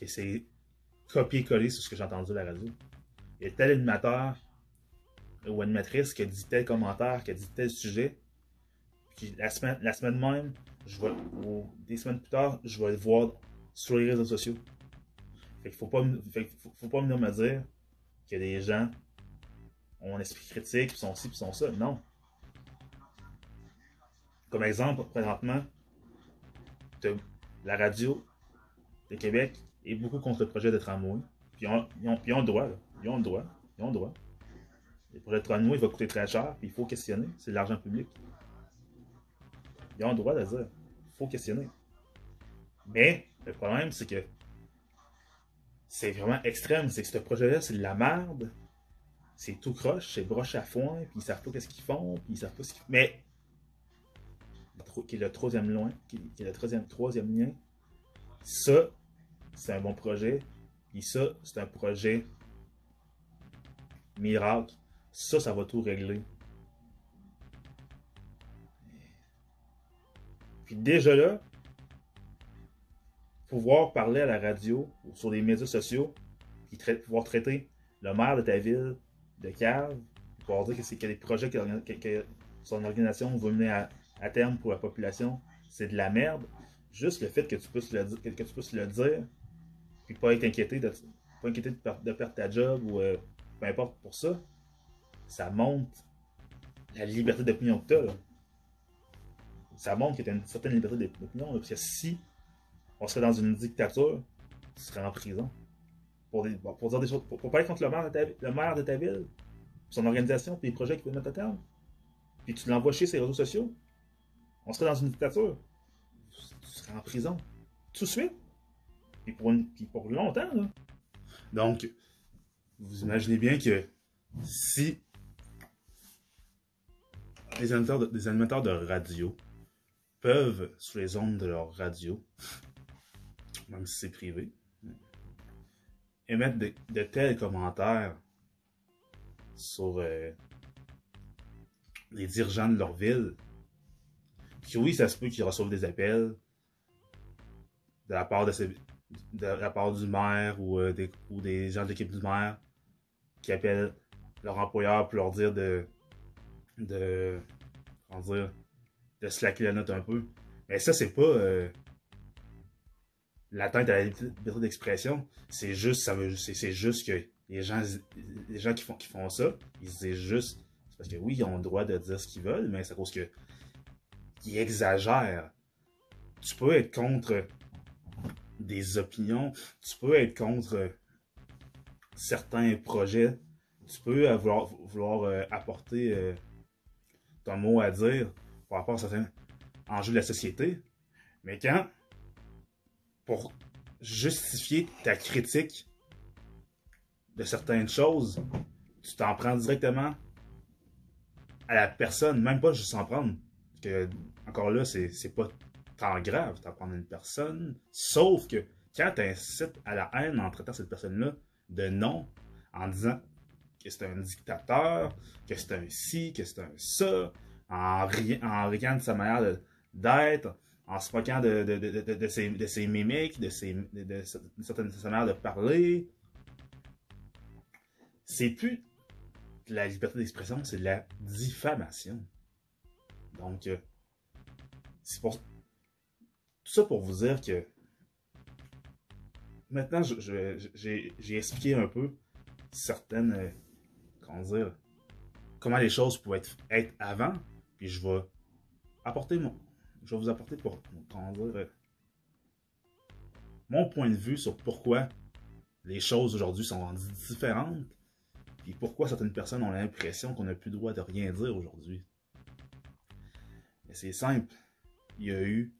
que c'est copier-coller sur ce que j'ai entendu à la radio. Il y a tel animateur ou animatrice qui a dit tel commentaire, qui a dit tel sujet. Puis la semaine, la semaine même, je ou des semaines plus tard, je vais le voir sur les réseaux sociaux. Fait qu'il faut pas, faut, pas me dire que des gens ont un esprit critique, puis sont ci, puis sont ça. Non. Comme exemple, présentement, la radio de Québec est beaucoup contre le projet de tramway. Puis ils ont, ils ont- le droit, là. Ils ont le droit. Ils ont le droit. Le projet de tramway il va coûter très cher, puis il faut questionner. C'est de l'argent public. Ils ont le droit de dire. Il faut questionner. Mais le problème, c'est que c'est vraiment extrême. C'est que ce projet-là, c'est de la merde. C'est tout croche, c'est broche à foin, puis ils savent pas qu'est-ce qu'ils font, puis ils savent pas ce qu'ils Mais, qui est le troisième loin, qui est le troisième, troisième lien, ça, c'est un bon projet. Puis ça, c'est un projet miracle. Ça, ça va tout régler. Puis déjà là, pouvoir parler à la radio ou sur les médias sociaux, puis pouvoir traiter le maire de ta ville de cave, pouvoir dire que c'est des projets que, que- que son organisation veut mener à, terme pour la population, c'est de la merde. Juste le fait que tu puisses le, dire- que, tu puisses le dire, puis pas être inquiété de, pas inquiété de, per- de perdre ta job ou euh, peu importe pour ça, ça montre la liberté d'opinion que tu as. Ça montre que tu as une certaine liberté d'opinion. Parce que si on serait dans une dictature, tu serais en prison. Pour, pour parler contre le maire de ta, ville, son organisation, puis les projets qu'il veut mettre à terme, puis tu l'envoies chez ses réseaux sociaux, on serait dans une dictature. Tu serais en prison. Tout de suite. Puis pour, une- puis pour longtemps, là. Donc, vous imaginez bien que si les animateurs de, des animateurs de radio peuvent, sur les ondes de leur radio, même si c'est privé, émettre de, de tels commentaires sur euh, les dirigeants de leur ville, puis oui, ça se peut qu'ils reçoivent des appels de la part de, la part du maire ou, euh, des, ou des gens de l'équipe du maire qui appellent leur employeur pour leur dire de de comment dire de slacker la note un peu. Mais ça, c'est pas euh, l'atteinte à la liberté d'expression. C'est juste, ça veut, c'est, juste que les gens, les gens qui font, qui font ça, ils se disent juste, c'est parce que oui, ils ont le droit de dire ce qu'ils veulent, mais c'est à cause que ils exagèrent. Tu peux être contre des opinions, tu peux être contre certains projets, tu peux vouloir, vouloir euh, apporter euh, ton mot à dire par rapport à certains enjeux de la société, mais quand, pour justifier ta critique de certaines choses, tu t'en prends directement à la personne, même pas juste s'en prendre. Que, encore là, c'est pas tant grave, t'en prends à une personne, sauf que quand tu incites à la haine en traitant cette personne-là de non, en disant que c'est un dictateur, que c'est un ci, que c'est un ça, en, ri- en de sa manière d'être, en se moquant de, de, de, ses, mimiques, de, ses, de, certaines- de sa manière de parler. C'est plus de la liberté d'expression, c'est de la diffamation. Donc, euh, c'est pour tout ça pour vous dire que maintenant, j'ai expliqué un peu certaines, euh, comment dire, comment les choses pouvaient être, être avant, puis je vais apporter mon, je vais vous apporter pour, comment dire, mon point de vue sur pourquoi les choses aujourd'hui sont rendues différentes, puis pourquoi certaines personnes ont l'impression qu'on n'a plus le droit de rien dire aujourd'hui. Mais c'est simple. Il y a eu,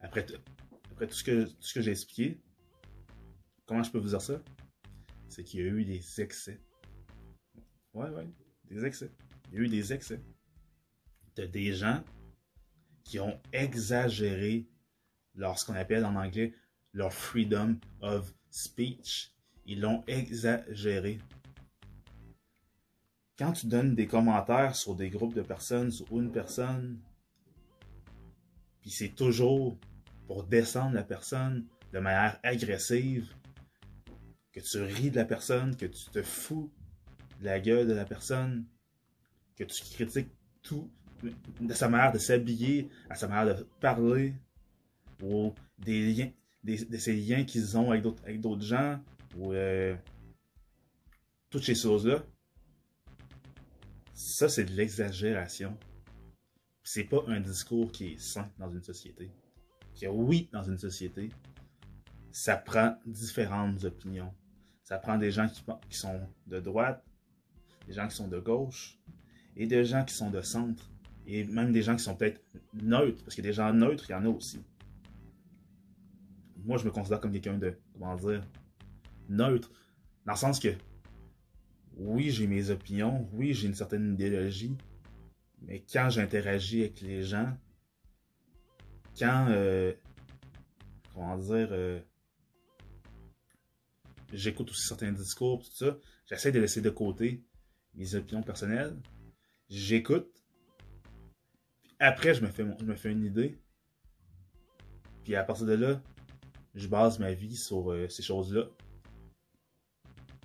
après tout ce que, tout ce que j'ai expliqué, comment je peux vous dire ça? C'est qu'il y a eu des excès. Ouais, ouais, des excès. Il y a eu des excès. De des gens qui ont exagéré leur, appelle en anglais, leur freedom of speech. Ils l'ont exagéré. Quand tu donnes des commentaires sur des groupes de personnes, sur une personne, Puis c'est toujours pour descendre la personne de manière agressive, que tu ris de la personne, que tu te fous de la gueule de la personne, que tu critiques tout, de sa manière de s'habiller, à sa manière de parler, ou des liens, de ces liens qu'ils ont avec d'autres, avec d'autres gens, ou euh, toutes ces choses-là. Ça, c'est de l'exagération. C'est pas un discours qui est sain dans une société. Que oui, dans une société, ça prend différentes opinions. Ça prend des gens qui, qui sont de droite, des gens qui sont de gauche, et des gens qui sont de centre, et même des gens qui sont peut-être neutres, parce que des gens neutres, il y en a aussi. Moi, je me considère comme quelqu'un de, comment dire, neutre, dans le sens que, oui, j'ai mes opinions, oui, j'ai une certaine idéologie, mais quand j'interagis avec les gens, quand, euh, comment dire, euh, j'écoute aussi certains discours, tout ça, j'essaie de laisser de côté mes opinions personnelles, j'écoute, après je me fais, une idée, puis à partir de là, je base ma vie sur euh, ces choses-là.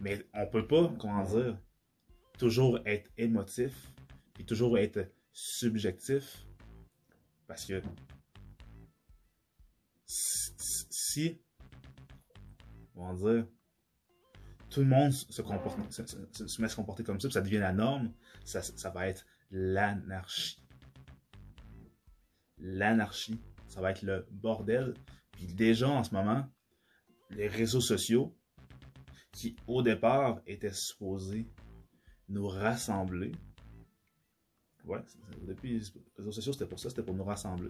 Mais on peut pas, comment dire, toujours être émotif, puis toujours être subjectif, parce que si, comment dire, tout le monde se, comporte, met à se comporter comme ça, puis ça devient la norme, ça va être l'anarchie. L'anarchie, ça va être le bordel. Puis déjà en ce moment, les réseaux sociaux, qui au départ étaient supposés nous rassembler, ouais, depuis les réseaux sociaux, c'était pour ça, c'était pour nous rassembler.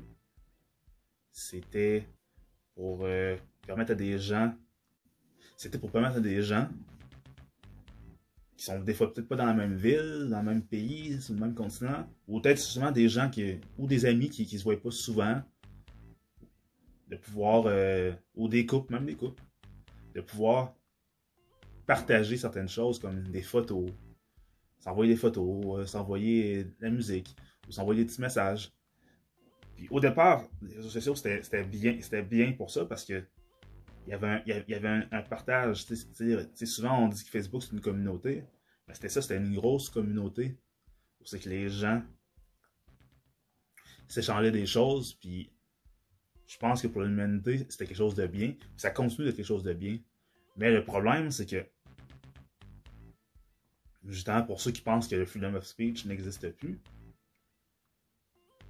C'était pour euh, permettre à des gens, c'était pour permettre à des gens qui sont des fois peut-être pas dans la même ville, dans le même pays, sur le même continent, ou peut-être justement des gens qui, ou des amis qui, qui se voient pas souvent, de pouvoir, euh, ou des couples, même des couples, de pouvoir partager certaines choses comme des photos, s'envoyer des photos, euh, s'envoyer de la musique, ou s'envoyer des petits messages. Puis au départ, les réseaux sociaux, c'était bien, bien pour ça parce que il y avait un, partage. souvent, on dit que Facebook, c'est une communauté. Mais c'était ça, c'était une grosse communauté. C'est que les gens s'échangeaient des choses, puis je pense que pour l'humanité, c'était quelque chose de bien. Ça continue d'être quelque chose de bien. Mais le problème, c'est que, justement, pour ceux qui pensent que le freedom of speech n'existe plus,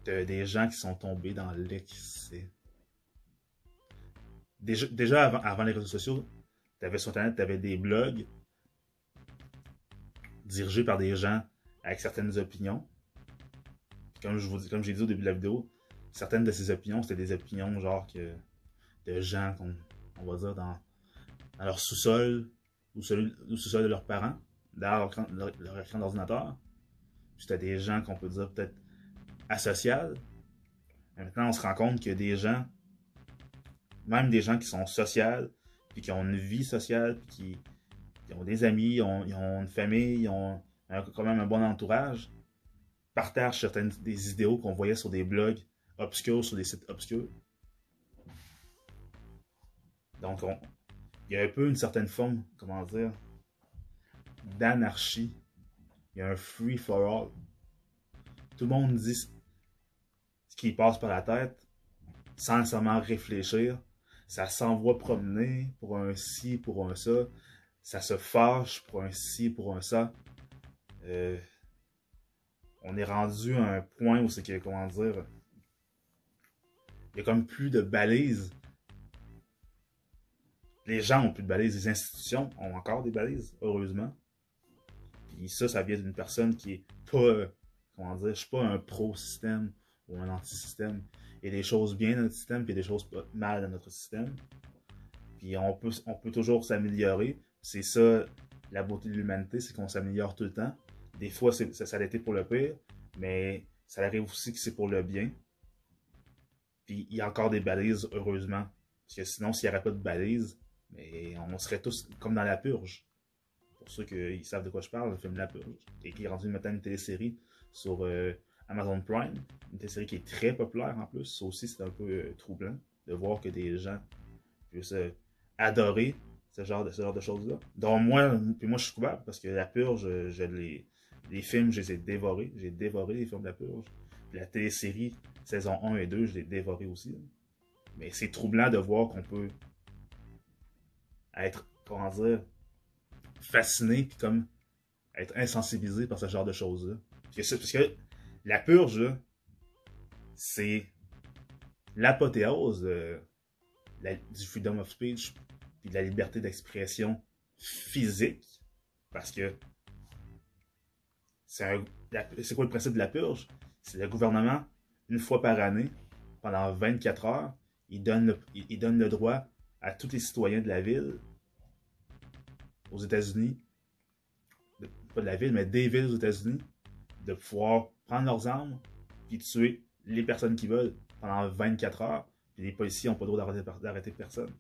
t'as des gens qui sont tombés dans l'excès. Déjà, avant, les réseaux sociaux, t'avais sur Internet, t'avais des blogs dirigés par des gens avec certaines opinions. Comme je vous comme j'ai dit au début de la vidéo, certaines de ces opinions, c'était des opinions genre que de gens qu'on on va dire dans, leur sous-sol ou sous-sol de leurs parents, derrière leur, écran d'ordinateur. C'était des gens qu'on peut dire peut-être asociales. Maintenant, on se rend compte a des gens, même des gens qui sont sociales, puis qui ont une vie sociale, puis qui, ont des amis, ils ont, une famille, ils ont quand même un bon entourage, partagent certaines des idéaux qu'on voyait sur des blogs obscurs, sur des sites obscurs. Donc, il y a un peu une certaine forme, comment dire, d'anarchie. Il y a un free for all. Tout le monde dit ce qui passe par la tête sans nécessairement réfléchir. Ça s'envoie promener pour un ci, pour un ça. Ça se fâche pour un ci, pour un ça. Euh, on est rendu à un point où c'est que, comment dire, il y a comme plus de balises. Les gens ont plus de balises, les institutions ont encore des balises, heureusement. Puis ça, ça vient d'une personne qui est pas, comment dire, je suis pas un pro-système ou un anti-système. Il y a des choses bien dans notre système, puis il y a des choses mal dans notre système. Puis on peut, on peut toujours s'améliorer. C'est ça, la beauté de l'humanité, c'est qu'on s'améliore tout le temps. Des fois, ça, ça a été pour le pire, mais ça arrive aussi que c'est pour le bien. Puis il y a encore des balises, heureusement. Parce que sinon, s'il n'y aurait pas de balises, mais on serait tous comme dans la purge. Pour ceux qui savent de quoi je parle, le film La Purge, et qui est rendu maintenant une télésérie sur euh, Amazon Prime, une télésérie qui est très populaire en plus. Ça aussi, c'est un peu euh, troublant de voir que des gens puissent euh, adorer ce genre de, choses-là. Donc moi, moi je suis coupable parce que La Purge, je, les, les films, je les ai dévorés. J'ai dévoré les films de La Purge. Puis la télésérie, saison 1 et 2, je l'ai dévoré aussi. Mais c'est troublant de voir qu'on peut être, comment dire, fasciné, puis comme être insensibilisé par ce genre de choses-là. Parce que, la purge, c'est l'apothéose du freedom of speech, puis de la liberté d'expression physique, parce que c'est quoi le principe de la purge? C'est le gouvernement, une fois par année, pendant 24 heures, il donne le, il donne le droit à tous les citoyens de la ville, aux États-Unis, pas de la ville, mais des villes aux États-Unis, de pouvoir prendre leurs armes et tuer les personnes qui veulent pendant 24 heures. Puis les policiers n'ont pas le droit d'arrêter personne.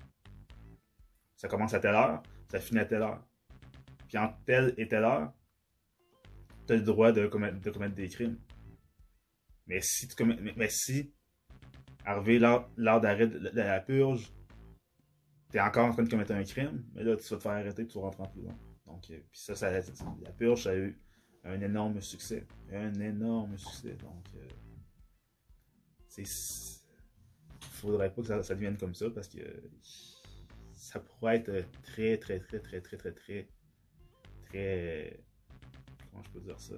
Ça commence à telle heure, ça finit à telle heure. Puis entre telle et telle heure, tu as le droit de commettre, de commettre, des crimes. Mais si tu commets, mais, si, arrivé l'heure d'arrêt de, la purge, tu es encore en train de commettre un crime, mais là, tu vas te faire arrêter et tu vas rentrer en prison. Donc, euh, puis ça, ça, la purge, ça a eu un énorme succès. Un énorme succès. Donc, euh, c'est. Faudrait pas que ça, ça, devienne comme ça parce que ça pourrait être très, très, très, très, très, très, très, très. Comment je peux dire ça?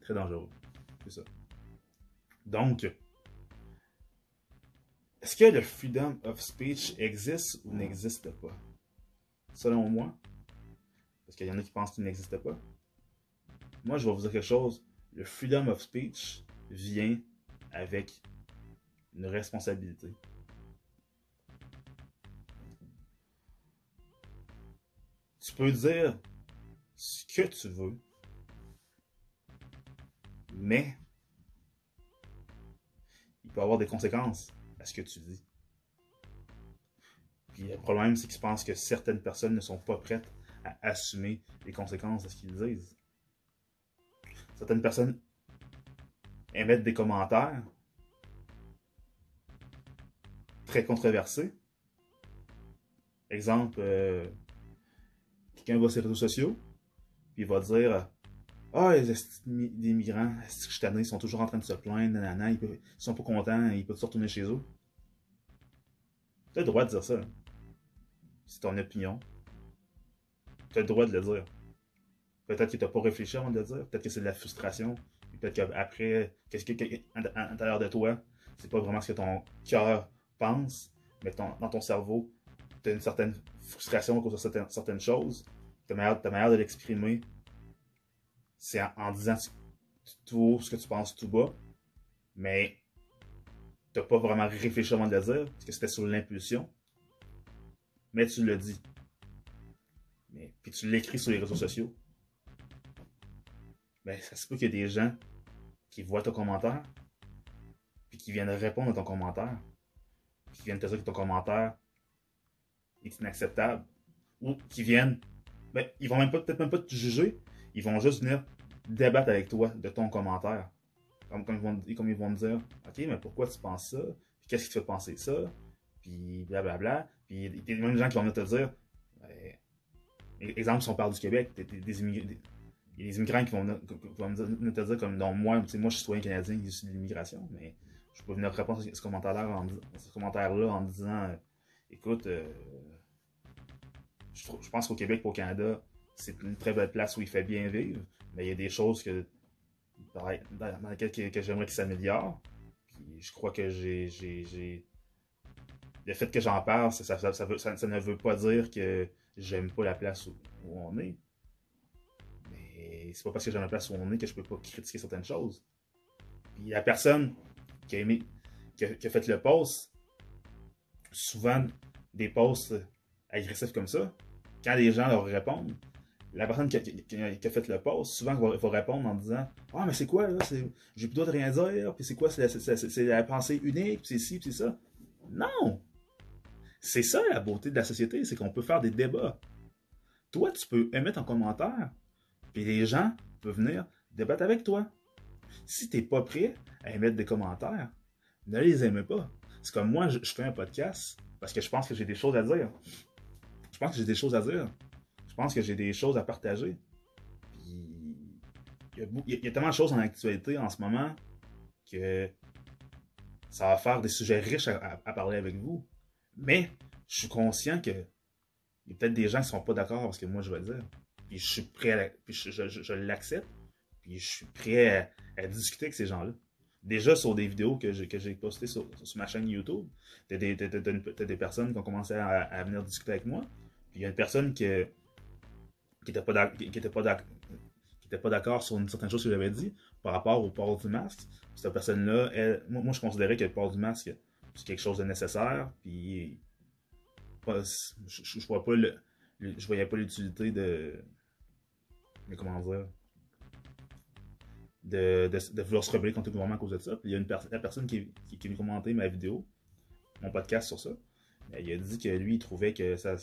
Très dangereux. C'est ça. Donc, est-ce que le freedom of speech existe ou n'existe pas? Selon moi, parce qu'il y en a qui pensent qu'il n'existe pas. Moi, je vais vous dire quelque chose. Le freedom of speech vient avec une responsabilité. Tu peux dire ce que tu veux, mais il peut avoir des conséquences à ce que tu dis. Puis le problème, c'est que je pense que certaines personnes ne sont pas prêtes à assumer les conséquences de ce qu'ils disent. Certaines personnes émettent des commentaires très controversés. Exemple, euh, quelqu'un va sur les réseaux sociaux, puis il va dire Ah, les des migrants, ils sont toujours en train de se plaindre, nanana, ils, peuvent, sont pas contents, ils peuvent se retourner chez eux. Tu as le droit de dire ça. C'est ton opinion tu as le droit de le dire. Peut-être que tu n'as pas réfléchi avant de le dire. Peut-être que c'est de la frustration. Peut-être qu'après, qu'est-ce que, à l'intérieur de toi, c'est pas vraiment ce que ton cœur pense, mais dans ton cerveau, tu as une certaine frustration de certaines, certaines choses. Ta manière, de l'exprimer, c'est en, disant tout ce que tu penses tout bas, mais tu n'as pas vraiment réfléchi avant de le dire, parce que c'était sur l'impulsion. Mais tu le dis puis tu l'écris sur les réseaux sociaux, ben, ça se peut qu'il y ait des gens qui voient ton commentaire, puis qui viennent répondre à ton commentaire, qui viennent te dire que ton commentaire est inacceptable, ou qui viennent, ben, ils vont même pas, peut-être même pas te juger, ils vont juste venir débattre avec toi de ton commentaire. Comme, ils, vont, comme ils vont me dire, OK, mais pourquoi tu penses ça? Puis qu'est-ce qui te fait penser ça? Puis blablabla. Puis il y a des gens qui vont venir te dire, Exemple, si on parle du Québec, il y a des immigrants qui vont, nous te dire comme, non, moi, moi je suis citoyen canadien issu de l'immigration, mais je peux venir répondre à ce commentaire-là en, commentaire en disant, euh, écoute, euh, je, pense qu'au Québec, au Canada, c'est une très belle place où il fait bien vivre, mais il y a des choses que, dans, lesquelles que, j'aimerais qu'il s'améliore. Puis je crois que j'ai. Le fait que j'en parle, ça, ne veut pas dire que j'aime pas la place où, on est. Mais c'est pas parce que j'aime la place où on est que je peux pas critiquer certaines choses. Puis la personne qui a aimé, qui a, fait le post, souvent des posts agressifs comme ça, quand les gens leur répondent, la personne qui a, fait le post, souvent va, répondre en disant Ah, mais c'est quoi là? J'ai plus le droit de rien dire, puis c'est quoi C'est la, pensée unique, puis c'est ci, puis c'est ça. Non c'est ça la beauté de la société, c'est qu'on peut faire des débats. Toi, tu peux émettre un commentaire, puis les gens peuvent venir débattre avec toi. Si t'es pas prêt à émettre des commentaires, ne les aimez pas. C'est comme moi, je, fais un podcast parce que je pense que j'ai des choses à dire. Je pense que j'ai des choses à dire. Je pense que j'ai des choses à partager. il y, a, tellement de choses en actualité en ce moment que ça va faire des sujets riches à, parler avec vous. Mais je suis conscient que il y a peut-être des gens qui ne sont pas d'accord avec ce que moi je vais dire. Puis je suis prêt à, puis je, l'accepte. Puis je suis prêt à, discuter avec ces gens-là. Déjà sur des vidéos que j'ai, postées sur, ma chaîne YouTube, t'as des, des, personnes qui ont commencé à, venir discuter avec moi. Puis il y a une personne qui n'était pas, qui pas d'accord sur une certaine chose que j'avais dit par rapport au port du masque. Cette personne-là, moi, je considérais que le port du masque, c'est quelque chose de nécessaire. Puis, je, je, voyais pas l'utilité de. Mais comment dire de, de, vouloir se rebeller contre le gouvernement à cause de ça. Puis il y a une la personne qui, qui, a commenté ma vidéo, mon podcast sur ça. Il a dit que lui, il trouvait que ça,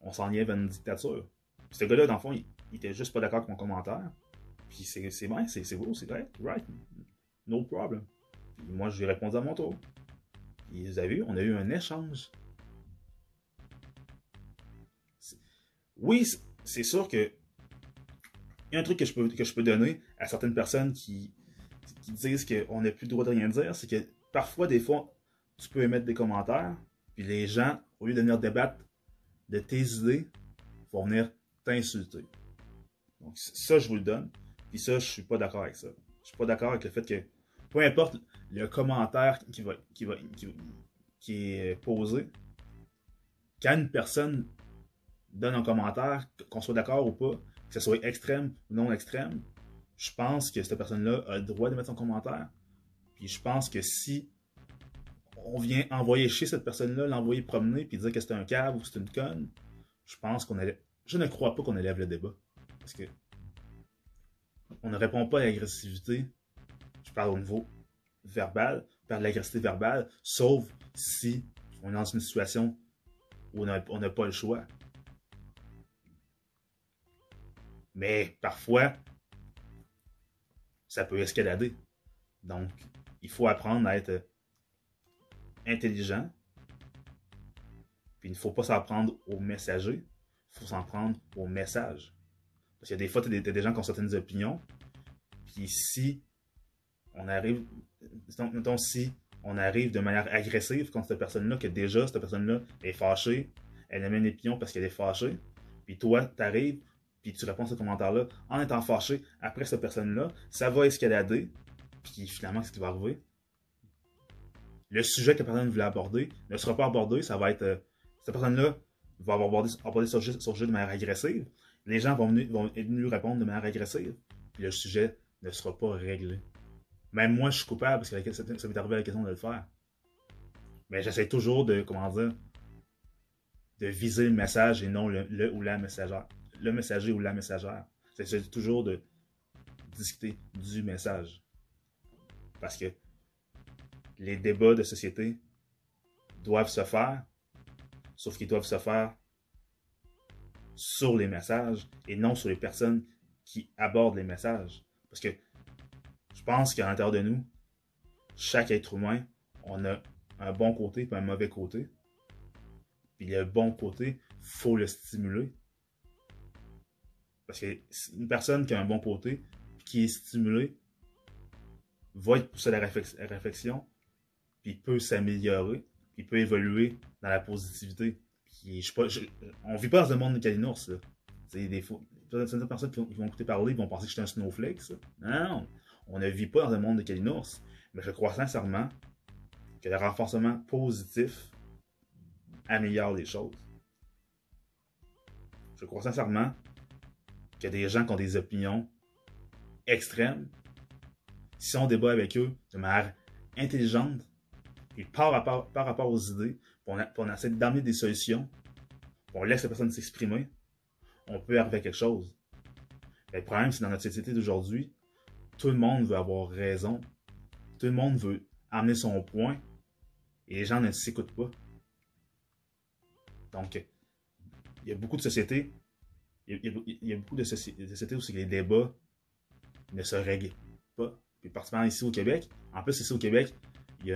on s'en vers une dictature. ce gars-là, dans le fond, il, il était juste pas d'accord avec mon commentaire. Puis c'est bien, c'est beau, c'est vrai, right, no problem. Puis moi, je lui ai répondu à mon tour. On a eu un échange. Oui, c'est sûr que il y a un truc que je peux, que je peux donner à certaines personnes qui, qui disent qu'on n'a plus le droit de rien dire, c'est que parfois, des fois, tu peux émettre des commentaires, puis les gens, au lieu de venir débattre de tes idées, vont venir t'insulter. Donc, ça, je vous le donne. Puis ça, je suis pas d'accord avec ça. Je suis pas d'accord avec le fait que, peu importe le commentaire qui, va, qui, va, qui, est posé, quand une personne donne un commentaire, qu'on soit d'accord ou pas, que ce soit extrême ou non extrême, je pense que cette personne-là a le droit de mettre son commentaire. Puis je pense que si on vient envoyer chez cette personne-là, l'envoyer promener, puis dire que c'est un cave ou c'est une conne, je pense qu'on allait. Je ne crois pas qu'on élève le débat. Parce que on ne répond pas à l'agressivité. Parle au niveau verbal, de l'agressivité verbale, sauf si on est dans une situation où on n'a pas le choix. Mais parfois, ça peut escalader. Donc, il faut apprendre à être intelligent. Puis il ne faut pas s'en prendre au messager, il faut s'en prendre au message. Parce que des fois, tu as, des gens qui ont certaines opinions. Puis si on arrive, mettons, si on arrive de manière agressive contre cette personne-là, que déjà cette personne-là est fâchée, elle a une opinion parce qu'elle est fâchée, puis toi, tu arrives, puis tu réponds à ce commentaire-là en étant fâché après cette personne-là, ça va escalader, puis finalement, ce qui va arriver? Le sujet que la personne voulait aborder ne sera pas abordé, ça va être. Euh, cette personne-là va avoir abordé, abordé ce sujet de manière agressive, les gens vont venir, vont répondre de manière agressive, puis le sujet ne sera pas réglé. Même moi, je suis coupable parce que ça m'est arrivé à la question de le faire. Mais j'essaie toujours de, comment dire, de viser le message et non le, ou la messagère. Le messager ou la messagère. J'essaie toujours de discuter du message. Parce que les débats de société doivent se faire, sauf qu'ils doivent se faire sur les messages et non sur les personnes qui abordent les messages. Parce que je pense qu'à l'intérieur de nous, chaque être humain, on a un bon côté et un mauvais côté. Puis le bon côté, faut le stimuler. Parce que une personne qui a un bon côté, qui est stimulée, va être poussée à la réflexion, puis peut s'améliorer, puis peut évoluer dans la positivité on vit pas dans un monde de calinours, là. des fois, certaines personnes qui vont, écouter parler vont penser que je suis un snowflake, Non, on ne vit pas dans un monde de calinours. Mais je crois sincèrement que le renforcement positif améliore les choses. Je crois sincèrement a des gens qui ont des opinions extrêmes. Si on débat avec eux de manière intelligente et par rapport, aux idées, on, on essaie d'amener des solutions, on laisse la personne s'exprimer, on peut arriver à quelque chose. Mais le problème, c'est dans notre société d'aujourd'hui, tout le monde veut avoir raison. Tout le monde veut amener son point et les gens ne s'écoutent pas. Donc, il y a beaucoup de sociétés, il y a, beaucoup de sociétés où les débats ne se règlent pas. puis particulièrement ici au Québec. En plus, ici au Québec, il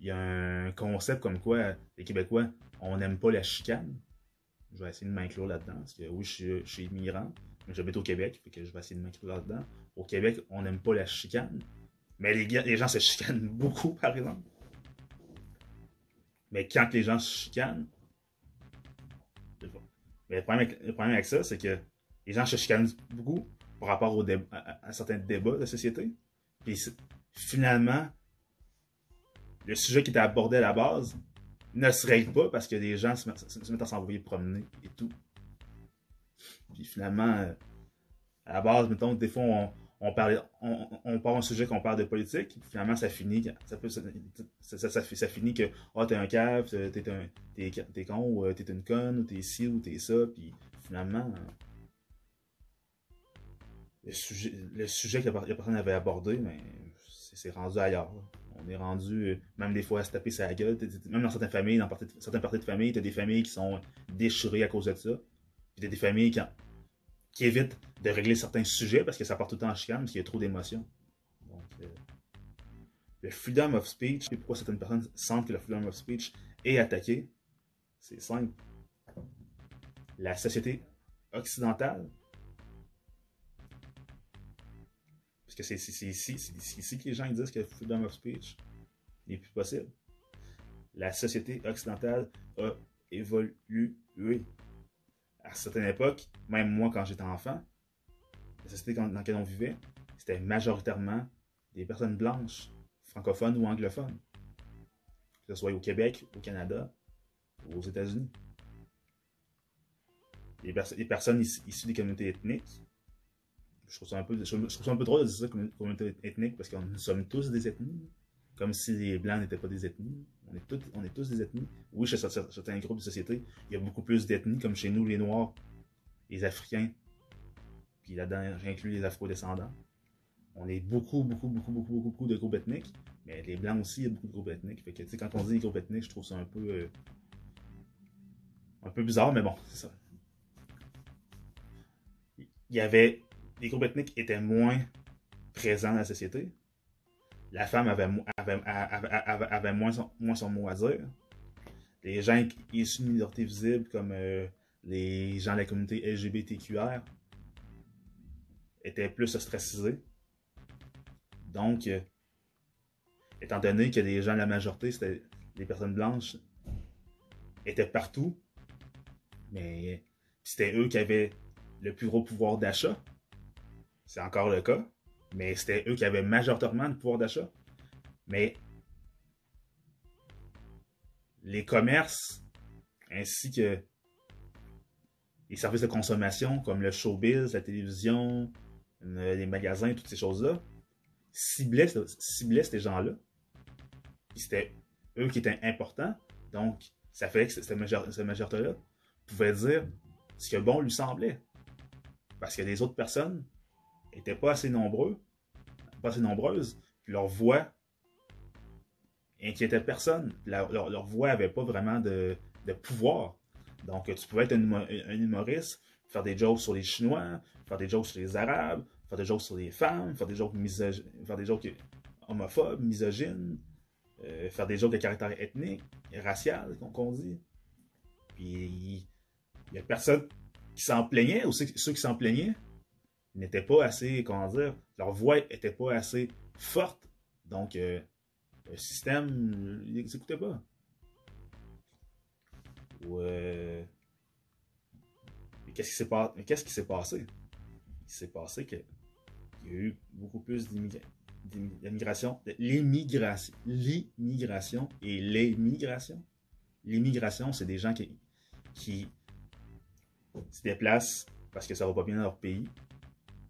y a un, concept comme quoi les Québécois, on n'aime pas la chicane. Je vais essayer de m'inclure là-dedans, parce que oui, je suis, immigrant, j'habite au Québec, fait que je vais essayer de m'inclure là-dedans. Au Québec, on n'aime pas la chicane. Mais les, gens se chicanent beaucoup, par exemple. Mais quand les gens se chicanent. Mais le problème avec, le problème avec ça, c'est que les gens se chicanent beaucoup par rapport au à, à- certains débats de société. Puis finalement, le sujet qui était abordé à la base ne se règle pas parce que les gens se se mettent à s'envoyer promener et tout. Puis finalement, euh, à la base, mettons, des fois, on, on, on, on part un sujet qu'on parle de politique, puis finalement, ça finit, ça, peut, ça, ça, ça, finit que, ah, t'es un cave, t'es t'es un, con, ou euh, t'es une conne, ou t'es ci, ou t'es ça, puis finalement, euh, le sujet, le sujet que la per- la personne avait abordé, mais c'est rendu ailleurs. On est rendu, euh, même des fois, à se taper sa gueule. Même dans certaines familles, dans parties- certaines parties de famille, t'as des familles qui sont déchirées à cause de ça. Puis t'as des familles qui, qui évitent de régler certains sujets parce que ça part tout le temps en chicane, parce qu'il y a trop d'émotions. Euh, le freedom of speech, et pourquoi certaines personnes sentent que le freedom of speech est attaqué, c'est simple. La société occidentale, parce que c'est ici, que les gens disent que le freedom of speech n'est plus possible. La société occidentale a évolué. À certaines époques, même moi quand j'étais enfant, la société dans laquelle on vivait, c'était majoritairement des personnes blanches, francophones ou anglophones. Que ce soit au Québec, au Canada ou aux États-Unis. Les, les personnes is- issues des communautés ethniques, je trouve ça un peu, je trouve ça un peu drôle de dire ça communauté ethnique parce que nous sommes tous des ethnies. Comme si les blancs n'étaient pas des ethnies. On est, tous, on est tous des ethnies. Oui, chez certains groupes de société, il y a beaucoup plus d'ethnies, comme chez nous, les Noirs, les Africains, puis là-dedans, j'inclus les Afro-descendants. On est beaucoup, beaucoup, beaucoup, beaucoup, beaucoup, beaucoup de groupes ethniques, mais les Blancs aussi, il y a beaucoup de groupes ethniques. Quand on dit groupes ethniques, je trouve ça un peu, euh, un peu bizarre, mais bon, c'est ça. Il y avait, les groupes ethniques étaient moins présents dans la société. La femme avait, mo- avait, avait, avait- avait moins, son, mot à dire. Les gens issus de minorités visibles, comme euh, les gens de la communauté LGBTQR, étaient plus ostracisés. Donc, euh, étant donné que les gens de la majorité, c'était les personnes blanches, étaient partout, mais c'était eux qui avaient le plus gros pouvoir d'achat. C'est encore le cas, mais c'était eux qui avaient majoritairement le pouvoir d'achat. Mais les commerces ainsi que les services de consommation comme le showbiz, la télévision, les magasins, toutes ces choses-là, ciblaient, ces gens-là. C'était eux qui étaient importants. Donc, ça fait que cette majorité-là pouvait dire ce que bon lui semblait. Parce que les autres personnes n'étaient pas assez nombreux, pas assez nombreuses, leur voix inquiétait personne. Leur, leur- voix avait pas vraiment de, de pouvoir. Donc, tu pouvais être un, humo- un humoriste, faire des jokes sur les Chinois, faire des jokes sur les Arabes, faire des jokes sur les femmes, faire des jokes, misogy- faire des jokes homophobes, misogynes, euh, faire des jokes de caractère ethnique, racial, qu'on dit. Puis, il y a personne qui s'en plaignait, ou ceux qui s'en plaignaient n'étaient pas assez, comment dire, leur voix était pas assez forte. Donc, euh, le système, il les pas. Ou, euh, mais qu'est-ce qui s'est pas- qu'est-ce passé? Il s'est passé que il y a eu beaucoup plus d'immigra- d'immi- d'immigration, l'immigration, et l'émigration. L'immigration, c'est des gens qui, qui se déplacent parce que ça va pas bien dans leur pays.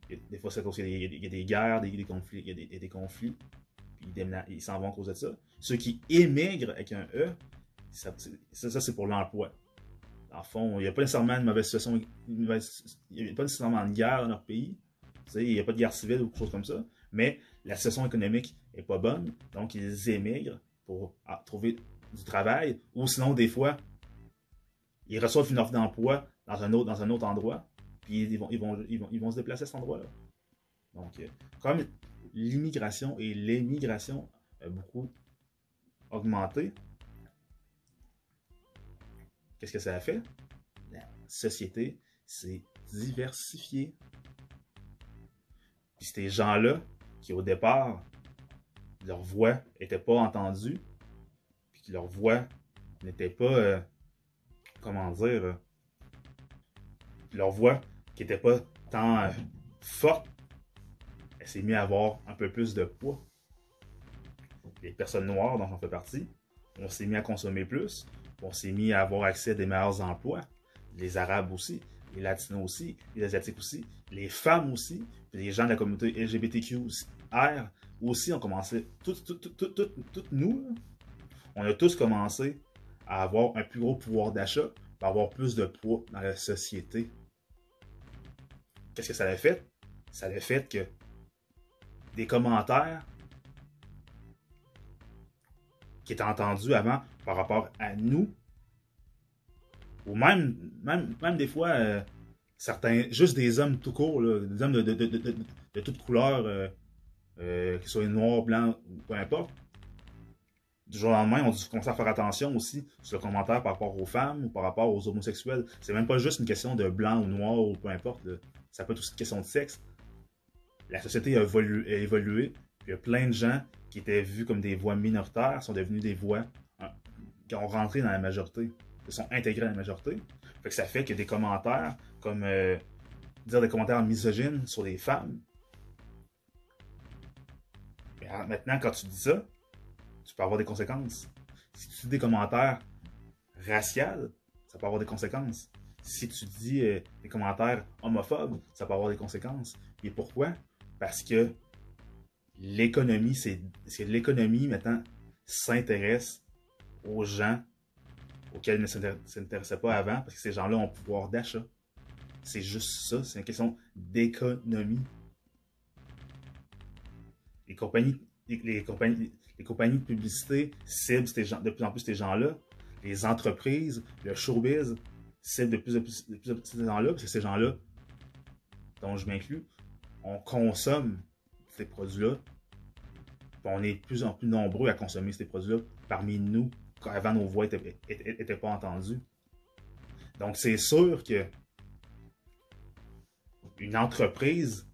Des fois, c'est à qu'il y a des- il y a des guerres, des, conflits, il y a des, conflits, puis ils, s'en vont à cause de ça. Ceux qui émigrent avec un E, ça, ça, c'est pour l'emploi. En fond, il n'y a pas nécessairement une mauvaise situation, il n'y a pas nécessairement une guerre dans leur pays. Il n'y a pas de guerre civile ou quelque chose comme ça. Mais la situation économique est pas bonne, donc ils émigrent pour ah, trouver du travail. Ou sinon, des fois, ils reçoivent une offre d'emploi dans un dans un autre endroit, puis ils vont, ils vont, ils vont, ils vont se déplacer à cet endroit-là. Donc, euh, comme l'immigration et l'émigration a beaucoup augmenté, qu'est-ce que ça a fait? La société s'est diversifiée. Puis ces gens-là, qui au départ, leur voix n'était pas entendue, puis que leur voix n'était pas, euh, comment dire, euh, leur voix qui n'était pas tant euh, forte, elle s'est mise à avoir un peu plus de poids. Les personnes noires, dont j'en fais partie, on s'est mis à consommer plus, on s'est mis à avoir accès à des meilleurs emplois. Les Arabes aussi, les Latinos aussi, les Asiatiques aussi, les femmes aussi, puis les gens de la communauté LGBTQR aussi ont commencé, toutes nous, on a tous commencé à avoir un plus gros pouvoir d'achat, à avoir plus de poids dans la société. Qu'est-ce que ça a fait? Ça a fait que des commentaires qui étaient entendus avant par rapport à nous, ou même, même, même des fois, euh, certains, juste des hommes tout court, des hommes de, de, de, de toute couleur, euh, euh, qu'ils soient noirs, blancs, peu importe, du jour au lendemain, on commence à faire attention aussi sur le commentaire par rapport aux femmes ou par rapport aux homosexuels. C'est même pas juste une question de blanc ou noir ou peu importe. Ça peut être aussi une question de sexe. La société a évolué. Il y a plein de gens qui étaient vus comme des voix minoritaires sont devenus des voix hein, qui ont rentré dans la majorité, qui sont intégrés dans la majorité. Ça fait que des commentaires comme euh, dire des commentaires misogynes sur les femmes. maintenant, quand tu dis ça, tu peux avoir des conséquences. Si tu dis des commentaires raciaux, ça peut avoir des conséquences. Si tu dis euh, des commentaires homophobes, ça peut avoir des conséquences. Et pourquoi? Parce que l'économie, c'est l'économie maintenant s'intéresse aux gens auxquels ils ne s'intéressaient pas avant, parce que ces gens-là ont pouvoir d'achat. C'est juste ça, c'est une question d'économie. Les compagnies, les compagnies, les compagnies de publicité ciblent de plus en plus ces gens-là. Les entreprises, le showbiz ciblent de plus en plus, ces gens-là, parce que ces gens-là, dont je m'inclus, on consomme ces produits-là. On est de plus en plus nombreux à consommer ces produits-là parmi nous, quand avant nos voix n'étaient pas entendues. Donc, c'est sûr que une entreprise,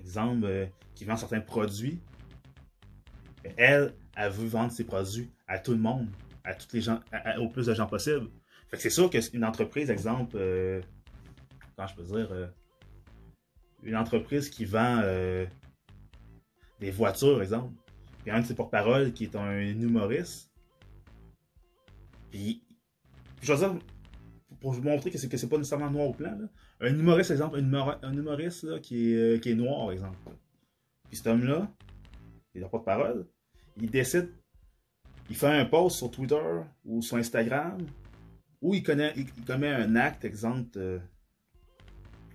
exemple, euh, qui vend certains produits, elle, elle veut vendre ses produits à tout le monde, à tous les gens, au plus de gens possible. C'est sûr qu'une entreprise, exemple, euh, comment je peux dire, euh, une entreprise qui vend euh, des voitures, exemple, puis un de ses porte-parole qui est un humoriste, puis, je veux dire, pour vous montrer que c'est, que pas nécessairement noir ou blanc, un humoriste, exemple, un, humoriste qui, est, qui est noir, exemple. Puis cet homme-là, il n'a pas de parole, il décide, il fait un post sur Twitter ou sur Instagram, où il, il, commet un acte, exemple, euh,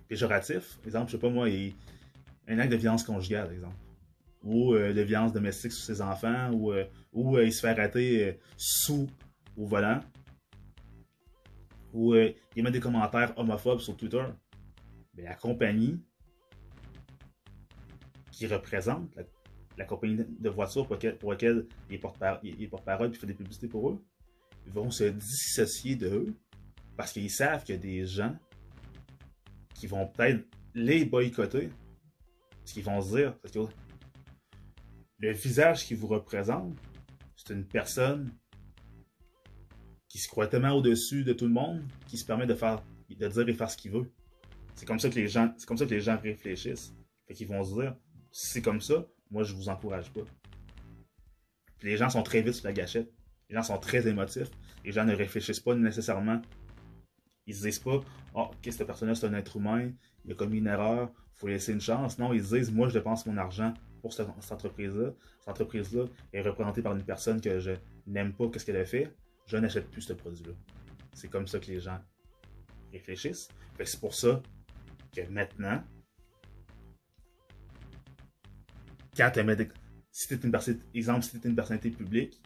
péjoratif. Exemple, je sais pas moi, il, un acte de violence conjugale, exemple. Ou euh, de violence domestique sur ses enfants, ou, euh, ou il se fait arrêter sous au volant. Ou il met des commentaires homophobes sur Twitter. Ben, la compagnie qui représente, la compagnie de voitures pour, laquelle, il porte-parole et fait des publicités pour eux, vont se dissocier de eux parce qu'ils savent qu'il y a des gens qui vont peut-être les boycotter. Ce qu'ils vont se dire, parce que le visage qui vous représente, c'est une personne qui se croit tellement au-dessus de tout le monde, qui se permet de faire, de dire et faire ce qu'il veut. C'est comme ça que les gens, c'est comme ça que les gens réfléchissent. Fait qu'ils vont se dire, si c'est comme ça, moi, je vous encourage pas. les gens sont très vite sur la gâchette. Les gens sont très émotifs. Les gens ne réfléchissent pas nécessairement. Ils se disent pas, oh, ok, cette personne-là, c'est un être humain, il a commis une erreur, il faut laisser une chance. Non, ils se disent, moi, je dépense mon argent pour cette, entreprise-là. Cette entreprise-là est représentée par une personne que je n'aime pas, qu'est-ce qu'elle a fait? Je n'achète plus ce produit-là. C'est comme ça que les gens réfléchissent. c'est pour ça que maintenant, quand tu. Si tu une personne. Exemple, si tu une personnalité publique,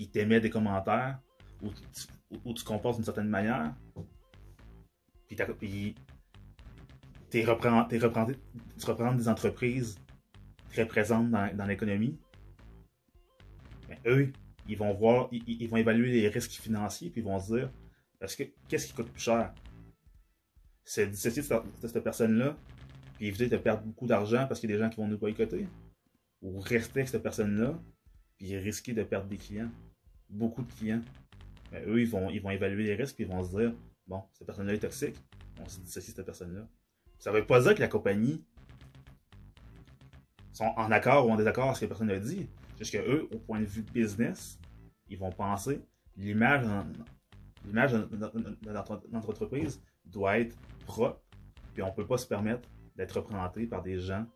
puis tu émets des commentaires, ou tu, ou tu comportes d'une certaine manière, puis, t'es tu reprends des entreprises très présentes dans, dans l'économie, ben, eux, ils vont voir, ils, ils vont évaluer les risques financiers, puis ils vont se dire, parce que qu'est-ce qui coûte plus cher? C'est dissocier de cette personne-là, puis éviter de perdre beaucoup d'argent parce qu'il y a des gens qui vont nous boycotter, ou rester avec cette personne-là, puis risquer de perdre des clients, beaucoup de clients. Ben, eux, ils vont, ils vont évaluer les risques, puis ils vont se dire, bon, cette personne-là est toxique, on se dissocie de cette personne-là. Ça veut pas dire que la compagnie sont en accord ou en désaccord avec ce que la personne a dit. Juste que eux, au point de vue business, ils vont penser l'image l'image de notre, entreprise doit être propre, puis on peut pas se permettre d'être représenté par des gens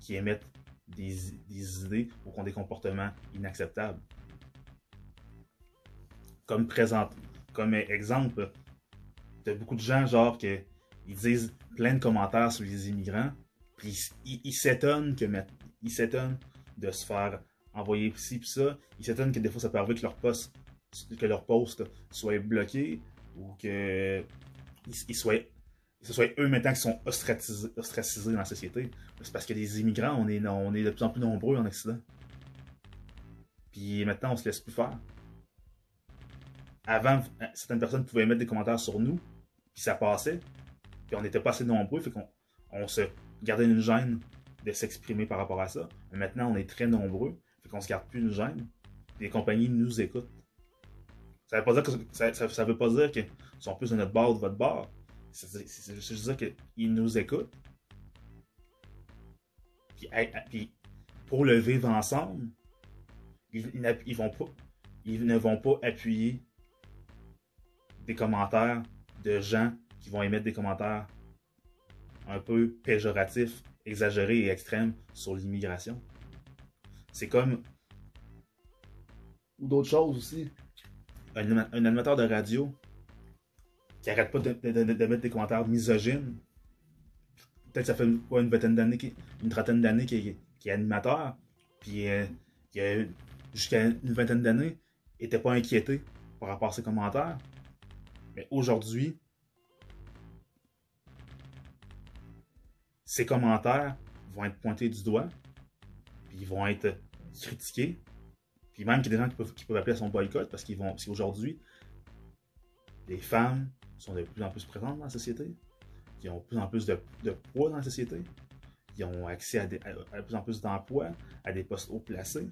qui émettent des, des idées ou qui ont des comportements inacceptables. Comme présent, comme exemple, t'as beaucoup de gens genre que ils disent plein de commentaires sur les immigrants, puis ils s'étonnent que ils s'étonnent de se faire envoyer ci pis ça, ils s'étonnent que des fois ça peut arriver que leur poste que leur poste soit bloqué ou que ils, soient ce soit eux maintenant qui sont ostracisés, ostracisés dans la société. C'est parce que les immigrants, on est, on est de plus en plus nombreux en Occident. Puis maintenant, on se laisse plus faire. Avant, certaines personnes pouvaient mettre des commentaires sur nous, puis ça passait. Puis on n'était pas assez nombreux, fait qu'on on se gardait une gêne de s'exprimer par rapport à ça. Maintenant, on est très nombreux, fait qu'on se garde plus une gêne. Les compagnies nous écoutent. Ça veut pas dire que ça, veut pas dire qu'ils sont plus de notre bord ou de votre bord. C'est juste dire qu'ils nous écoutent. Puis, pour le vivre ensemble, ils ne vont pas appuyer des commentaires de gens qui vont émettre des commentaires un peu péjoratifs, exagérés et extrêmes sur l'immigration. C'est comme. Ou d'autres choses aussi. Un, anima- un animateur de radio qui arrête pas de, de- de- de mettre des commentaires misogynes. Peut-être que ça fait quoi, une vingtaine d'années, une trentaine d'années qu'il est, animateur. Puis euh, il a eu- jusqu'à une vingtaine d'années, il était pas inquiété par rapport à ses commentaires. Mais aujourd'hui, ces commentaires vont être pointés du doigt, puis ils vont être critiqués, puis même qu'il y a des gens qui peuvent, qui peuvent appeler à son boycott parce qu'ils vont, parce qu'aujourd'hui, les femmes sont de plus en plus présentes dans la société, ils ont de plus en plus de, poids dans la société, ils ont accès à, des- à- à de plus en plus d'emplois, à des postes haut placés.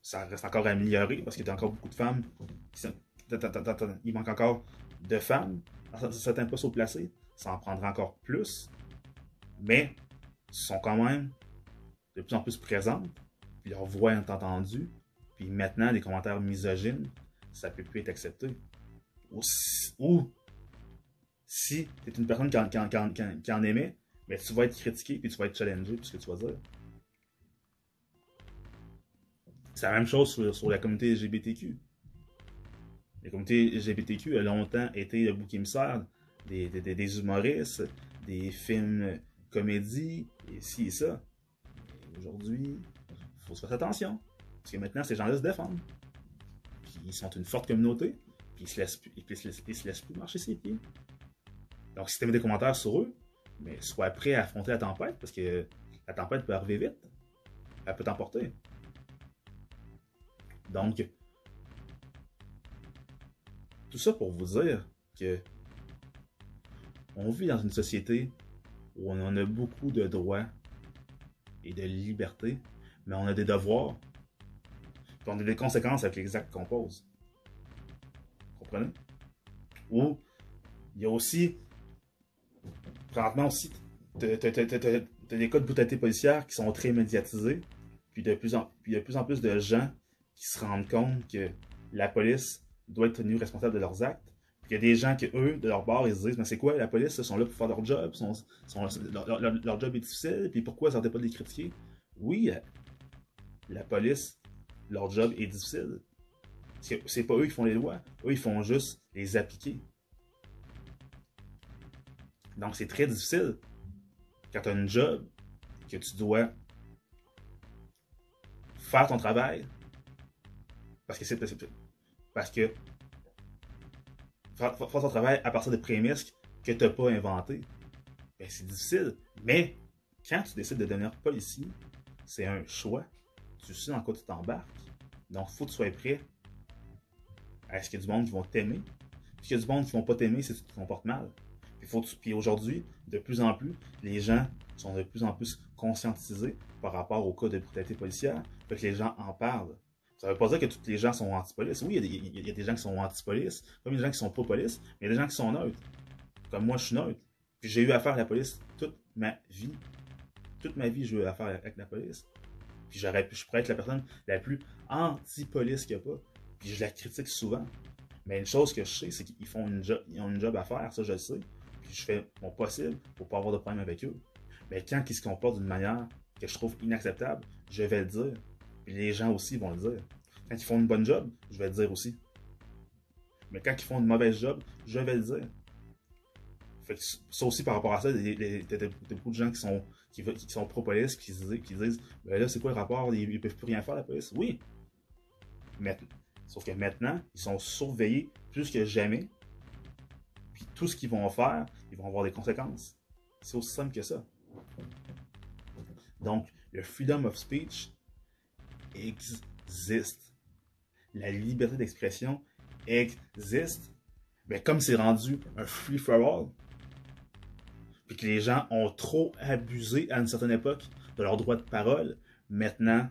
Ça reste encore à améliorer parce qu'il y a encore beaucoup de femmes qui sont- il manque encore de femmes dans certains postes haut placés. Ça en prendra encore plus. Mais sont quand même de plus en plus présentes. Puis leur voix est entendue. Puis maintenant, les commentaires misogynes, ça peut plus être accepté. Ou si, tu es une personne qui en, aimait, mais tu vas être critiqué puis tu vas être challengé pour ce que tu vas dire. C'est la même chose sur, sur la communauté LGBTQ. La communauté LGBTQ a longtemps été le bouc émissaire des, des, des- humoristes, des films comédies, et ci et ça. Aujourd'hui, il faut se faire attention. Parce que maintenant, ces gens-là se défendent. Puis ils sont une forte communauté, puis ils se laissent ils se laissent, ils se laissent plus marcher ses pieds. Donc, si tu des commentaires sur eux, mais sois prêt à affronter la tempête, parce que la tempête peut arriver vite. Elle peut t'emporter. Donc, tout ça pour vous dire que on vit dans une société où on en a beaucoup de droits et de libertés, mais on a des devoirs, puis on a des conséquences avec les actes qu'on pose. Comprenez? Ou il y a aussi, présentement aussi, t'as des cas de brutalité policière qui sont très médiatisés, puis puis de plus en plus de gens qui se rendent compte que la police doit être tenue responsable de leurs actes. Il y a des gens qui, eux, de leur bord, ils se disent Mais c'est quoi, la police, ils sont là pour faire leur job, leur, job est difficile, puis pourquoi ça n'arrêtait pas de les critiquer Oui, euh, la police, leur job est difficile. C'est pas eux qui font les lois, eux, ils font juste les appliquer. Donc c'est très difficile quand tu as une job que tu dois faire ton travail parce que c'est parce que faire, ton travail à partir de prémices que tu n'as pas inventé, ben c'est difficile. Mais quand tu décides de devenir policier, c'est un choix. Tu sais dans quoi tu t'embarques. Donc, il faut que tu sois prêt à ce qu'il y a du monde qui vont t'aimer. Puis qu'il y a du monde qui ne vont pas t'aimer si tu te comportes mal. Puis, faut aujourd'hui, de plus en plus, les gens sont de plus en plus conscientisés par rapport au cas de brutalité policière. Fait que les gens en parlent. Ça ne veut pas dire que tous les gens sont anti-police. Oui, il y, a des gens qui sont anti-police, comme des gens qui sont pro-police, mais il y a des gens qui sont neutres. Comme moi, je suis neutre. Puis j'ai eu affaire à la police toute ma vie. Toute ma vie, j'ai eu affaire avec la police. Puis je pourrais être la personne la plus anti-police qu'il n'y a pas. Puis je la critique souvent. Mais une chose que je sais, c'est qu'ils font une job, ils ont une job à faire, ça je le sais. Puis je fais mon possible pour pas avoir de problème avec eux. Mais quand ils se comportent d'une manière que je trouve inacceptable, je vais le dire. Les gens aussi vont le dire. Quand ils font une bonne job, je vais le dire aussi. Mais quand ils font une mauvaise job, je vais le dire. Fait que ça aussi par rapport à ça, il y a beaucoup de gens qui sont, qui, sont pro-police, qui, qui, disent ben là, c'est quoi le rapport? Ils, ne peuvent plus rien faire, la police. Oui. Mais, sauf que maintenant, ils sont surveillés plus que jamais. Puis tout ce qu'ils vont faire, ils vont avoir des conséquences. C'est aussi simple que ça. Donc, le freedom of speech existe. La liberté d'expression existe. Mais comme c'est rendu un free for all, puis que les gens ont trop abusé à une certaine époque de leur droit de parole, maintenant,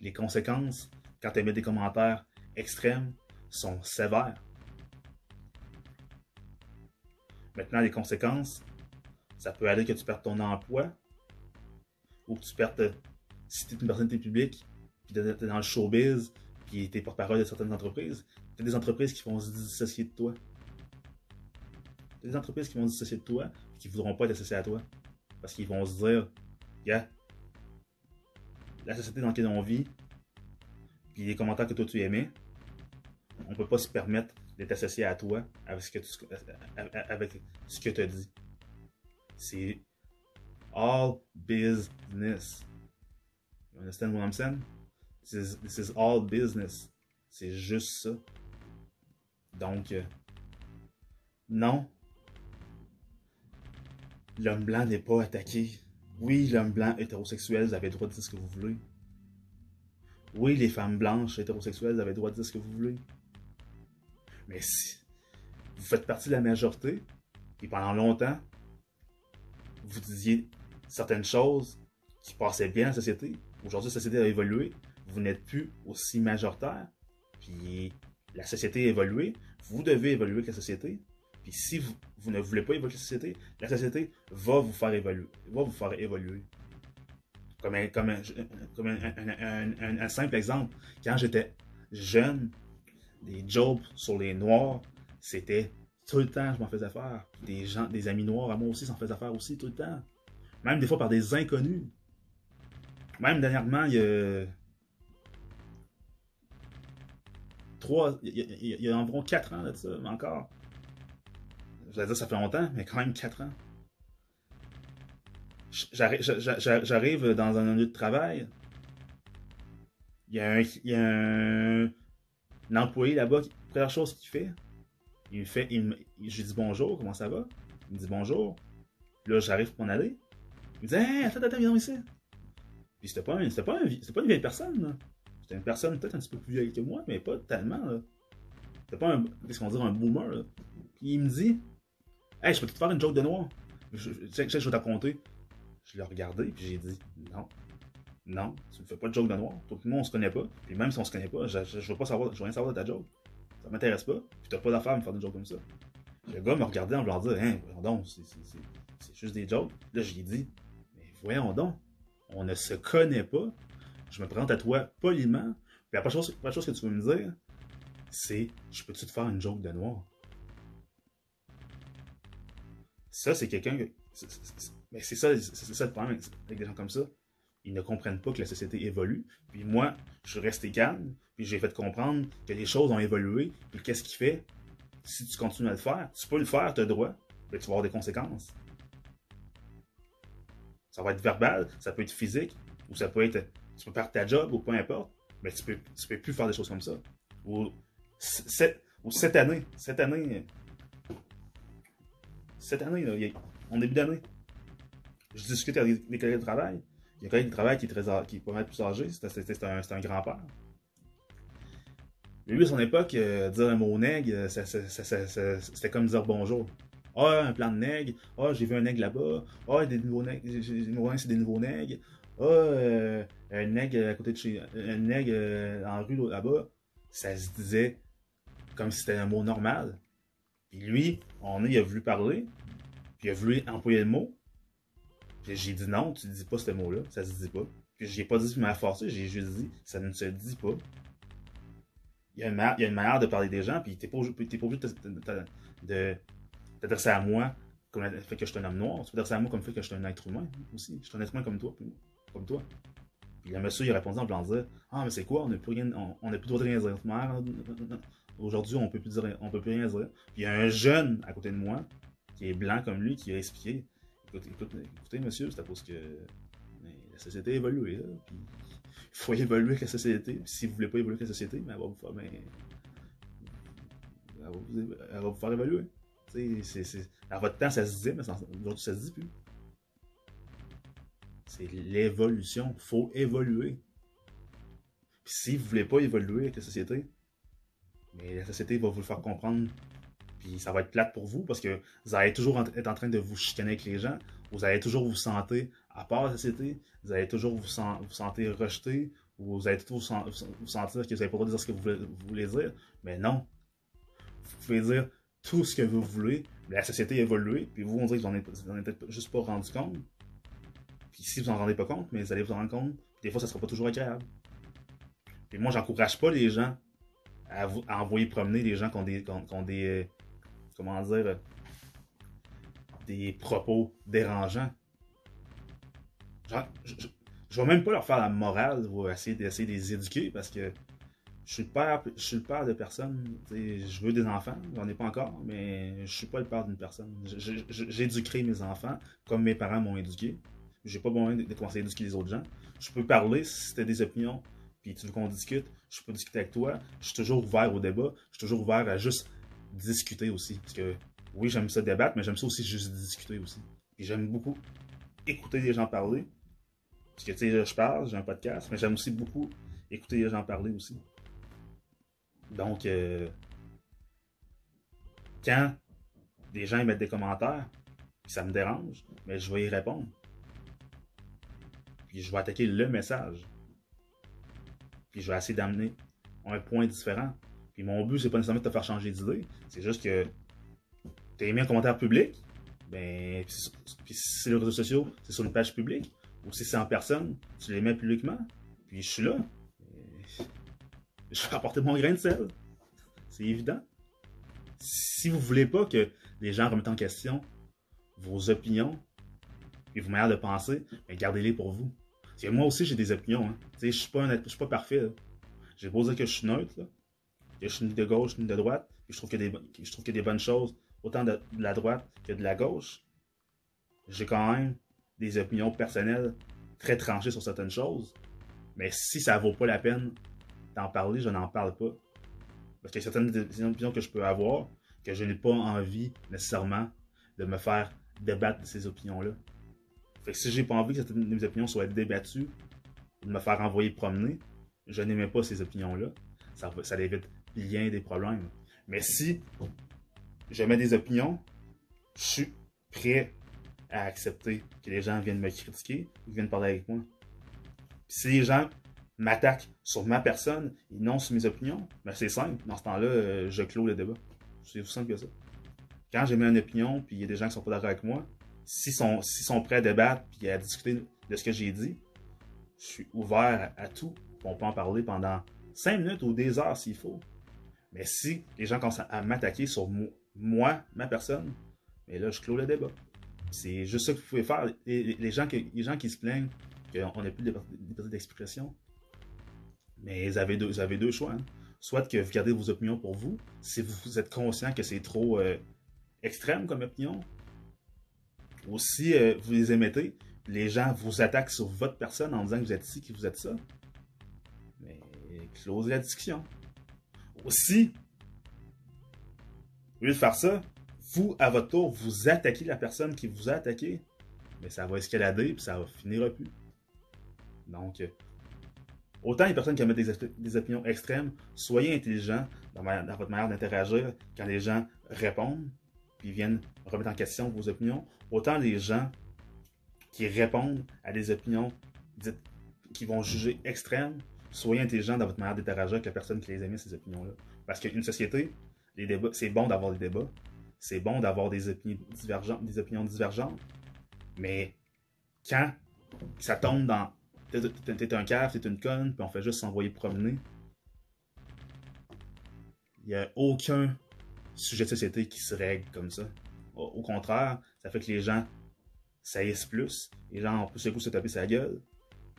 les conséquences, quand tu émets des commentaires extrêmes, sont sévères. Maintenant, les conséquences, ça peut aller que tu perdes ton emploi ou que tu perdes, si tu es une personnalité publique, dans le showbiz, puis tu es porte-parole de certaines entreprises, tu as des entreprises qui vont se dissocier de toi. Tu as des entreprises qui vont se dissocier de toi, qui ne voudront pas être associés à toi. Parce qu'ils vont se dire, yeah, la société dans laquelle on vit, puis les commentaires que toi tu aimais, on peut pas se permettre d'être associé à toi avec ce que tu avec ce que as dit. C'est all business. You understand what I'm saying? This is, business. C'est juste ça. Donc, euh, non, l'homme blanc n'est pas attaqué. Oui, l'homme blanc hétérosexuel, vous avez le droit de dire ce que vous voulez. Oui, les femmes blanches hétérosexuelles, vous avez le droit de dire ce que vous voulez. Mais si vous faites partie de la majorité, et pendant longtemps, vous disiez certaines choses qui passaient bien à la société, aujourd'hui la société a évolué, vous n'êtes plus aussi majoritaire, puis la société a évolué, vous devez évoluer avec la société, puis si vous, ne voulez pas évoluer la société, la société va vous faire évoluer. Va vous faire évoluer. Comme, un, simple exemple, quand j'étais jeune, des jobs sur les noirs, c'était tout le temps, je m'en faisais faire. Des gens, des amis noirs à moi aussi s'en faisaient faire aussi tout le temps. Même des fois par des inconnus. Même dernièrement, il y a. Trois, il y a, environ quatre ans de ça, mais encore. J'allais dire ça fait longtemps, mais quand même 4 ans. J'arrive dans un lieu de travail. Il y a un, un, employé là-bas, première chose qu'il fait, il me fait, il je lui dis bonjour, comment ça va? Il me dit bonjour. Là, j'arrive pour m'en aller. Il me dit, hey, attends, attends, viens ici. Puis c'était pas, c'était pas, pas une vieille personne, C'était une personne peut-être un petit peu plus vieille que moi, mais pas tellement, C'était pas un, qu'est-ce qu'on dit, un boomer, Puis il me dit, Hey, je peux te faire une joke de noir? Je, sais que je vais t'affronter. Je l'ai regardé, puis j'ai dit, non. Non, tu ne fais pas de joke de noir. Le monde, on se connaît pas. Puis même si on se connaît pas, je, je, veux pas savoir, je veux rien savoir de ta joke. Ça m'intéresse pas. Puis t'as pas d'affaire à me faire une joke comme ça. Le gars me regardait en voulant dire, hein, voyons donc, c'est juste des jokes. Là, je lui ai dit, mais voyons donc, on ne se connaît pas. Je me présente à toi poliment. Puis la première chose, chose que tu veux me dire, c'est, je peux-tu te faire une joke de noir? Ça, c'est quelqu'un que. Mais c'est ça, c'est ça le problème avec des gens comme ça. Ils ne comprennent pas que la société évolue. Puis moi, je suis resté calme, puis j'ai fait comprendre que les choses ont évolué. Puis qu'est-ce qui fait? Si tu continues à le faire, tu peux le faire, tu as droit, mais tu vas avoir des conséquences. Ça va être verbal, ça peut être physique, ou ça peut être. Tu peux perdre ta job, ou peu importe, mais tu peux, tu peux plus faire des choses comme ça. Ou, cette, ou cette année, cette année, cette année, là, en début d'année, je discute avec des collègues de travail. Il y a un collègue de travail qui est, très, qui est pas plus âgé, c'était un, un grand-père. Lui, à son époque, euh, dire un mot nègre, c'était comme dire bonjour. Ah, un plan de nègre. Ah, j'ai vu un nègre là-bas. Ah, des nouveaux nègres. c'est des nouveaux nègres. Ah, euh, un nègre à côté de chez. Un nègre euh, en rue là-bas. Ça se disait comme si c'était un mot normal. Puis lui, on il a voulu parler. Puis il a voulu employer le mot. J'ai dit non, tu dis pas ce mot-là. Ça se dit pas. Puis j'ai pas dit je m'avais forcé, j'ai juste dit ça ne se dit pas. Il y, a une manière, de parler des gens, puis t'es pas, pas obligé de t'adresser à moi comme le fait que je suis un homme noir. Tu peux t'adresser à moi comme le fait que je suis un être humain aussi. Je suis un être humain comme toi. Comme toi. Puis le monsieur, il a répondu en blanc dire Ah, mais c'est quoi? On n'a plus on, plus le droit de rien dire. Aujourd'hui, on peut plus dire, on peut plus rien dire. Puis il y a un jeune à côté de moi qui est blanc comme lui qui a expliqué écoutez, monsieur, c'est à cause que la société a évolué. Là, puis il faut évoluer avec la société. Puis si vous voulez pas évoluer avec la société, mais elle va vous faire, elle, va vous, faire évoluer. C'est, à votre temps, ça se disait, mais aujourd'hui, ça se dit plus. C'est l'évolution. Il faut évoluer. Si vous voulez pas évoluer avec la société, mais la société va vous le faire comprendre. Puis ça va être plate pour vous parce que vous allez toujours être en train de vous chicaner avec les gens. Vous allez toujours vous sentir à part la société. Vous allez toujours vous, sentir rejeté. Ou vous allez toujours vous, sentir que vous n'avez pas le droit de dire ce que vous voulez, dire. Mais non. Vous pouvez dire tout ce que vous voulez. La société a évolué. Puis vous, on dirait que vous n'en êtes juste pas rendu compte. Puis si vous n'en rendez pas compte, mais vous allez vous en rendre compte. des fois, ça sera pas toujours agréable. Puis moi, j'encourage pas les gens à, envoyer promener des gens qui ont des, des euh, comment dire, euh, des propos dérangeants. je, je, vais même pas leur faire la morale ou essayer d'essayer de les éduquer parce que je suis le père, je suis le père de personne. Je veux des enfants, j'en ai pas encore, mais je suis pas le père d'une personne. J'éduquerai mes enfants comme mes parents m'ont éduqué. J'ai pas besoin de, commencer à éduquer les autres gens. Je peux parler si tu as des opinions, puis tu veux qu'on discute, je peux discuter avec toi. Je suis toujours ouvert au débat. Je suis toujours ouvert à juste discuter aussi. Parce que oui, j'aime ça débattre, mais j'aime ça aussi juste discuter aussi. J'aime beaucoup écouter les gens parler. Parce que tu sais, je parle, j'ai un podcast, mais j'aime aussi beaucoup écouter les gens parler aussi. Donc, euh, quand des gens mettent des commentaires, ça me dérange, mais je vais y répondre. Puis je vais attaquer le message. Puis je vais essayer d'amener un point différent. Puis mon but, c'est pas nécessairement de te faire changer d'idée. C'est juste que tu as aimé un commentaire public, ben, puis si c'est les réseaux sociaux, c'est sur une page publique. Ou si c'est en personne, tu les mets publiquement. Puis je suis là. Je vais apporter mon grain de sel. C'est évident. Si vous voulez pas que les gens remettent en question vos opinions et vos manières de penser, ben gardez-les pour vous. Moi aussi, j'ai des opinions. Hein. Je ne suis, pas parfait. J'ai beau dire que je suis neutre, que je suis ni de gauche ni de droite, et je trouve qu'il y, a des bonnes choses, autant de, la droite que de la gauche. J'ai quand même des opinions personnelles très tranchées sur certaines choses. Mais si ça vaut pas la peine d'en parler, je n'en parle pas. Parce qu'il y a certaines opinions que je peux avoir que je n'ai pas envie nécessairement de me faire débattre de ces opinions-là. Fait que si j'ai pas envie que mes opinions soient débattues, de me faire envoyer promener, je n'aimais pas ces opinions-là. Ça, ça évite bien des problèmes. Mais si je mets des opinions, je suis prêt à accepter que les gens viennent me critiquer ou viennent parler avec moi. si les gens m'attaquent sur ma personne et non sur mes opinions, ben c'est simple. Dans ce temps-là, euh, je clôt le débat. C'est aussi simple que ça. Quand j'ai mis une opinion, puis il y a des gens qui sont pas d'accord avec moi, s'ils sont, sont prêts à débattre puis à discuter de ce que j'ai dit, je suis ouvert à, tout. On peut en parler pendant 5 minutes ou des heures s'il faut. Mais si les gens commencent à m'attaquer sur moi, ma personne, mais là, je clôt le débat. C'est juste ça que vous pouvez faire. les, gens, les gens qui se plaignent qu'on n'a plus de liberté d'expression, mais vous avez deux, deux choix. Hein. Soit que vous gardez vos opinions pour vous, si vous êtes conscient que c'est trop euh, extrême comme opinion, ou si euh, vous les émettez, les gens vous attaquent sur votre personne en disant que vous êtes ci, que vous êtes ça. Mais closez la discussion. Aussi, au lieu de faire ça, vous, à votre tour, vous attaquez la personne qui vous a attaqué, mais ça va escalader, puis ça va finir plus. Donc, euh, autant les personnes qui émettent des, des, opinions extrêmes, soyez intelligents dans votre manière d'interagir quand les gens répondent, puis viennent remettre en question vos opinions. Autant les gens qui répondent à des opinions dites, qui vont juger extrêmes, soyez intelligents dans votre manière d'interagir avec la personne qui les émet ces opinions-là. Parce qu'une société, les débats, c'est bon d'avoir des débats, c'est bon d'avoir des opinions divergentes, des opinions divergentes, mais quand ça tombe dans t'es un cave, t'es une conne, puis on fait juste s'envoyer promener, il n'y a aucun sujet de société qui se règle comme ça. Au, contraire, ça fait que les gens saillissent plus, les gens ont plus le coup se taper sa gueule,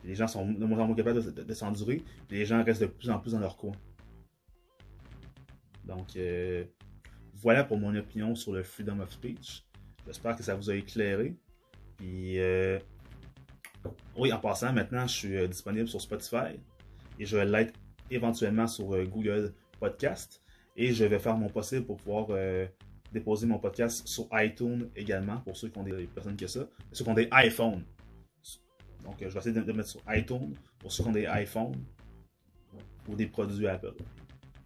les gens sont de moins en moins capables de, s'endurer, les gens restent de plus en plus dans leur coin. Donc, euh, voilà pour mon opinion sur le freedom of speech. J'espère que ça vous a éclairé. Puis, euh, oui, en passant, maintenant, je suis euh, disponible sur Spotify et je vais l'être éventuellement sur Google Podcast. Et je vais faire mon possible pour pouvoir déposer mon podcast sur iTunes également, pour ceux qui ont des personnes qui ont ça, ceux qui ont des iPhones. Donc, je vais essayer de, de mettre sur iTunes pour ceux qui ont des iPhones ou des produits Apple.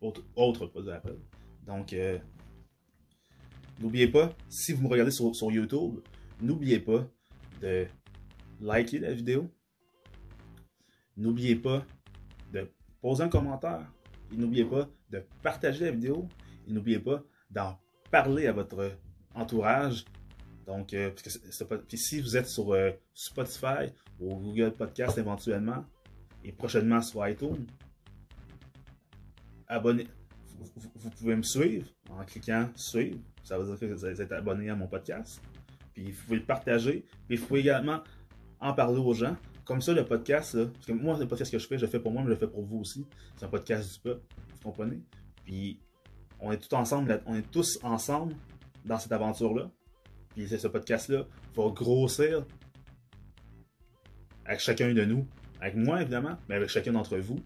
Autres, autres produits Apple. Donc, N'oubliez pas, si vous me regardez sur, YouTube, n'oubliez pas de liker la vidéo. N'oubliez pas de poser un commentaire. Et n'oubliez pas de partager la vidéo. Et n'oubliez pas d'en parler à votre entourage. Donc, euh, si vous êtes sur euh, Spotify ou Google Podcast éventuellement, et prochainement sur iTunes, abonnez, vous, pouvez me suivre en cliquant suivre. Ça veut dire que vous êtes abonné à mon podcast. Puis vous pouvez le partager. Puis vous pouvez également en parler aux gens. Comme ça, le podcast, parce que moi, le podcast que je fais, je le fais pour moi, mais je le fais pour vous aussi. C'est un podcast du peuple, vous comprenez? Puis on est tous ensemble, on est tous ensemble dans cette aventure-là. Puis ce podcast-là va grossir avec chacun de nous. Avec moi, évidemment, mais avec chacun d'entre vous.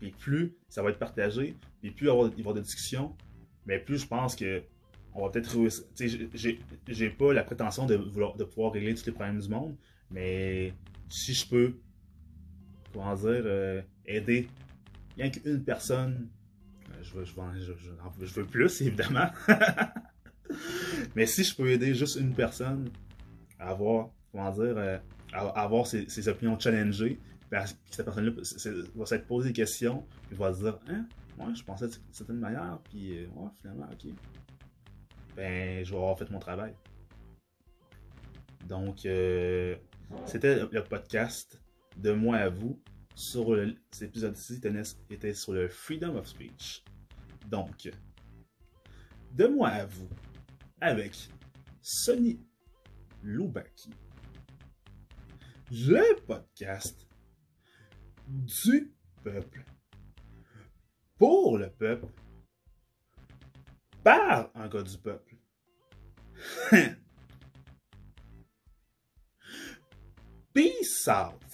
Puis plus ça va être partagé, puis plus il va y avoir des discussions, mais plus je pense que on va peut-être réussir. J'ai pas la prétention de, vouloir, de pouvoir régler tous les problèmes du monde, mais si je peux, comment dire, euh, aider rien qu'une personne, euh, je veux, je, plus, évidemment. mais si je peux aider juste une personne à avoir, comment dire, euh, à, avoir ses, opinions challengées, ben, cette personne-là va s'être posé des questions, puis va se dire Hein, moi, je pensais de certaine manière, puis euh, ouais, finalement, ok. Ben, je vais avoir fait mon travail. Donc, euh, c'était le podcast de moi à vous sur le, cet épisode-ci était sur le freedom of speech. Donc, de moi à vous, avec Sonny Loubaki, le podcast du peuple, pour le peuple, par un gars du peuple. bem salvo.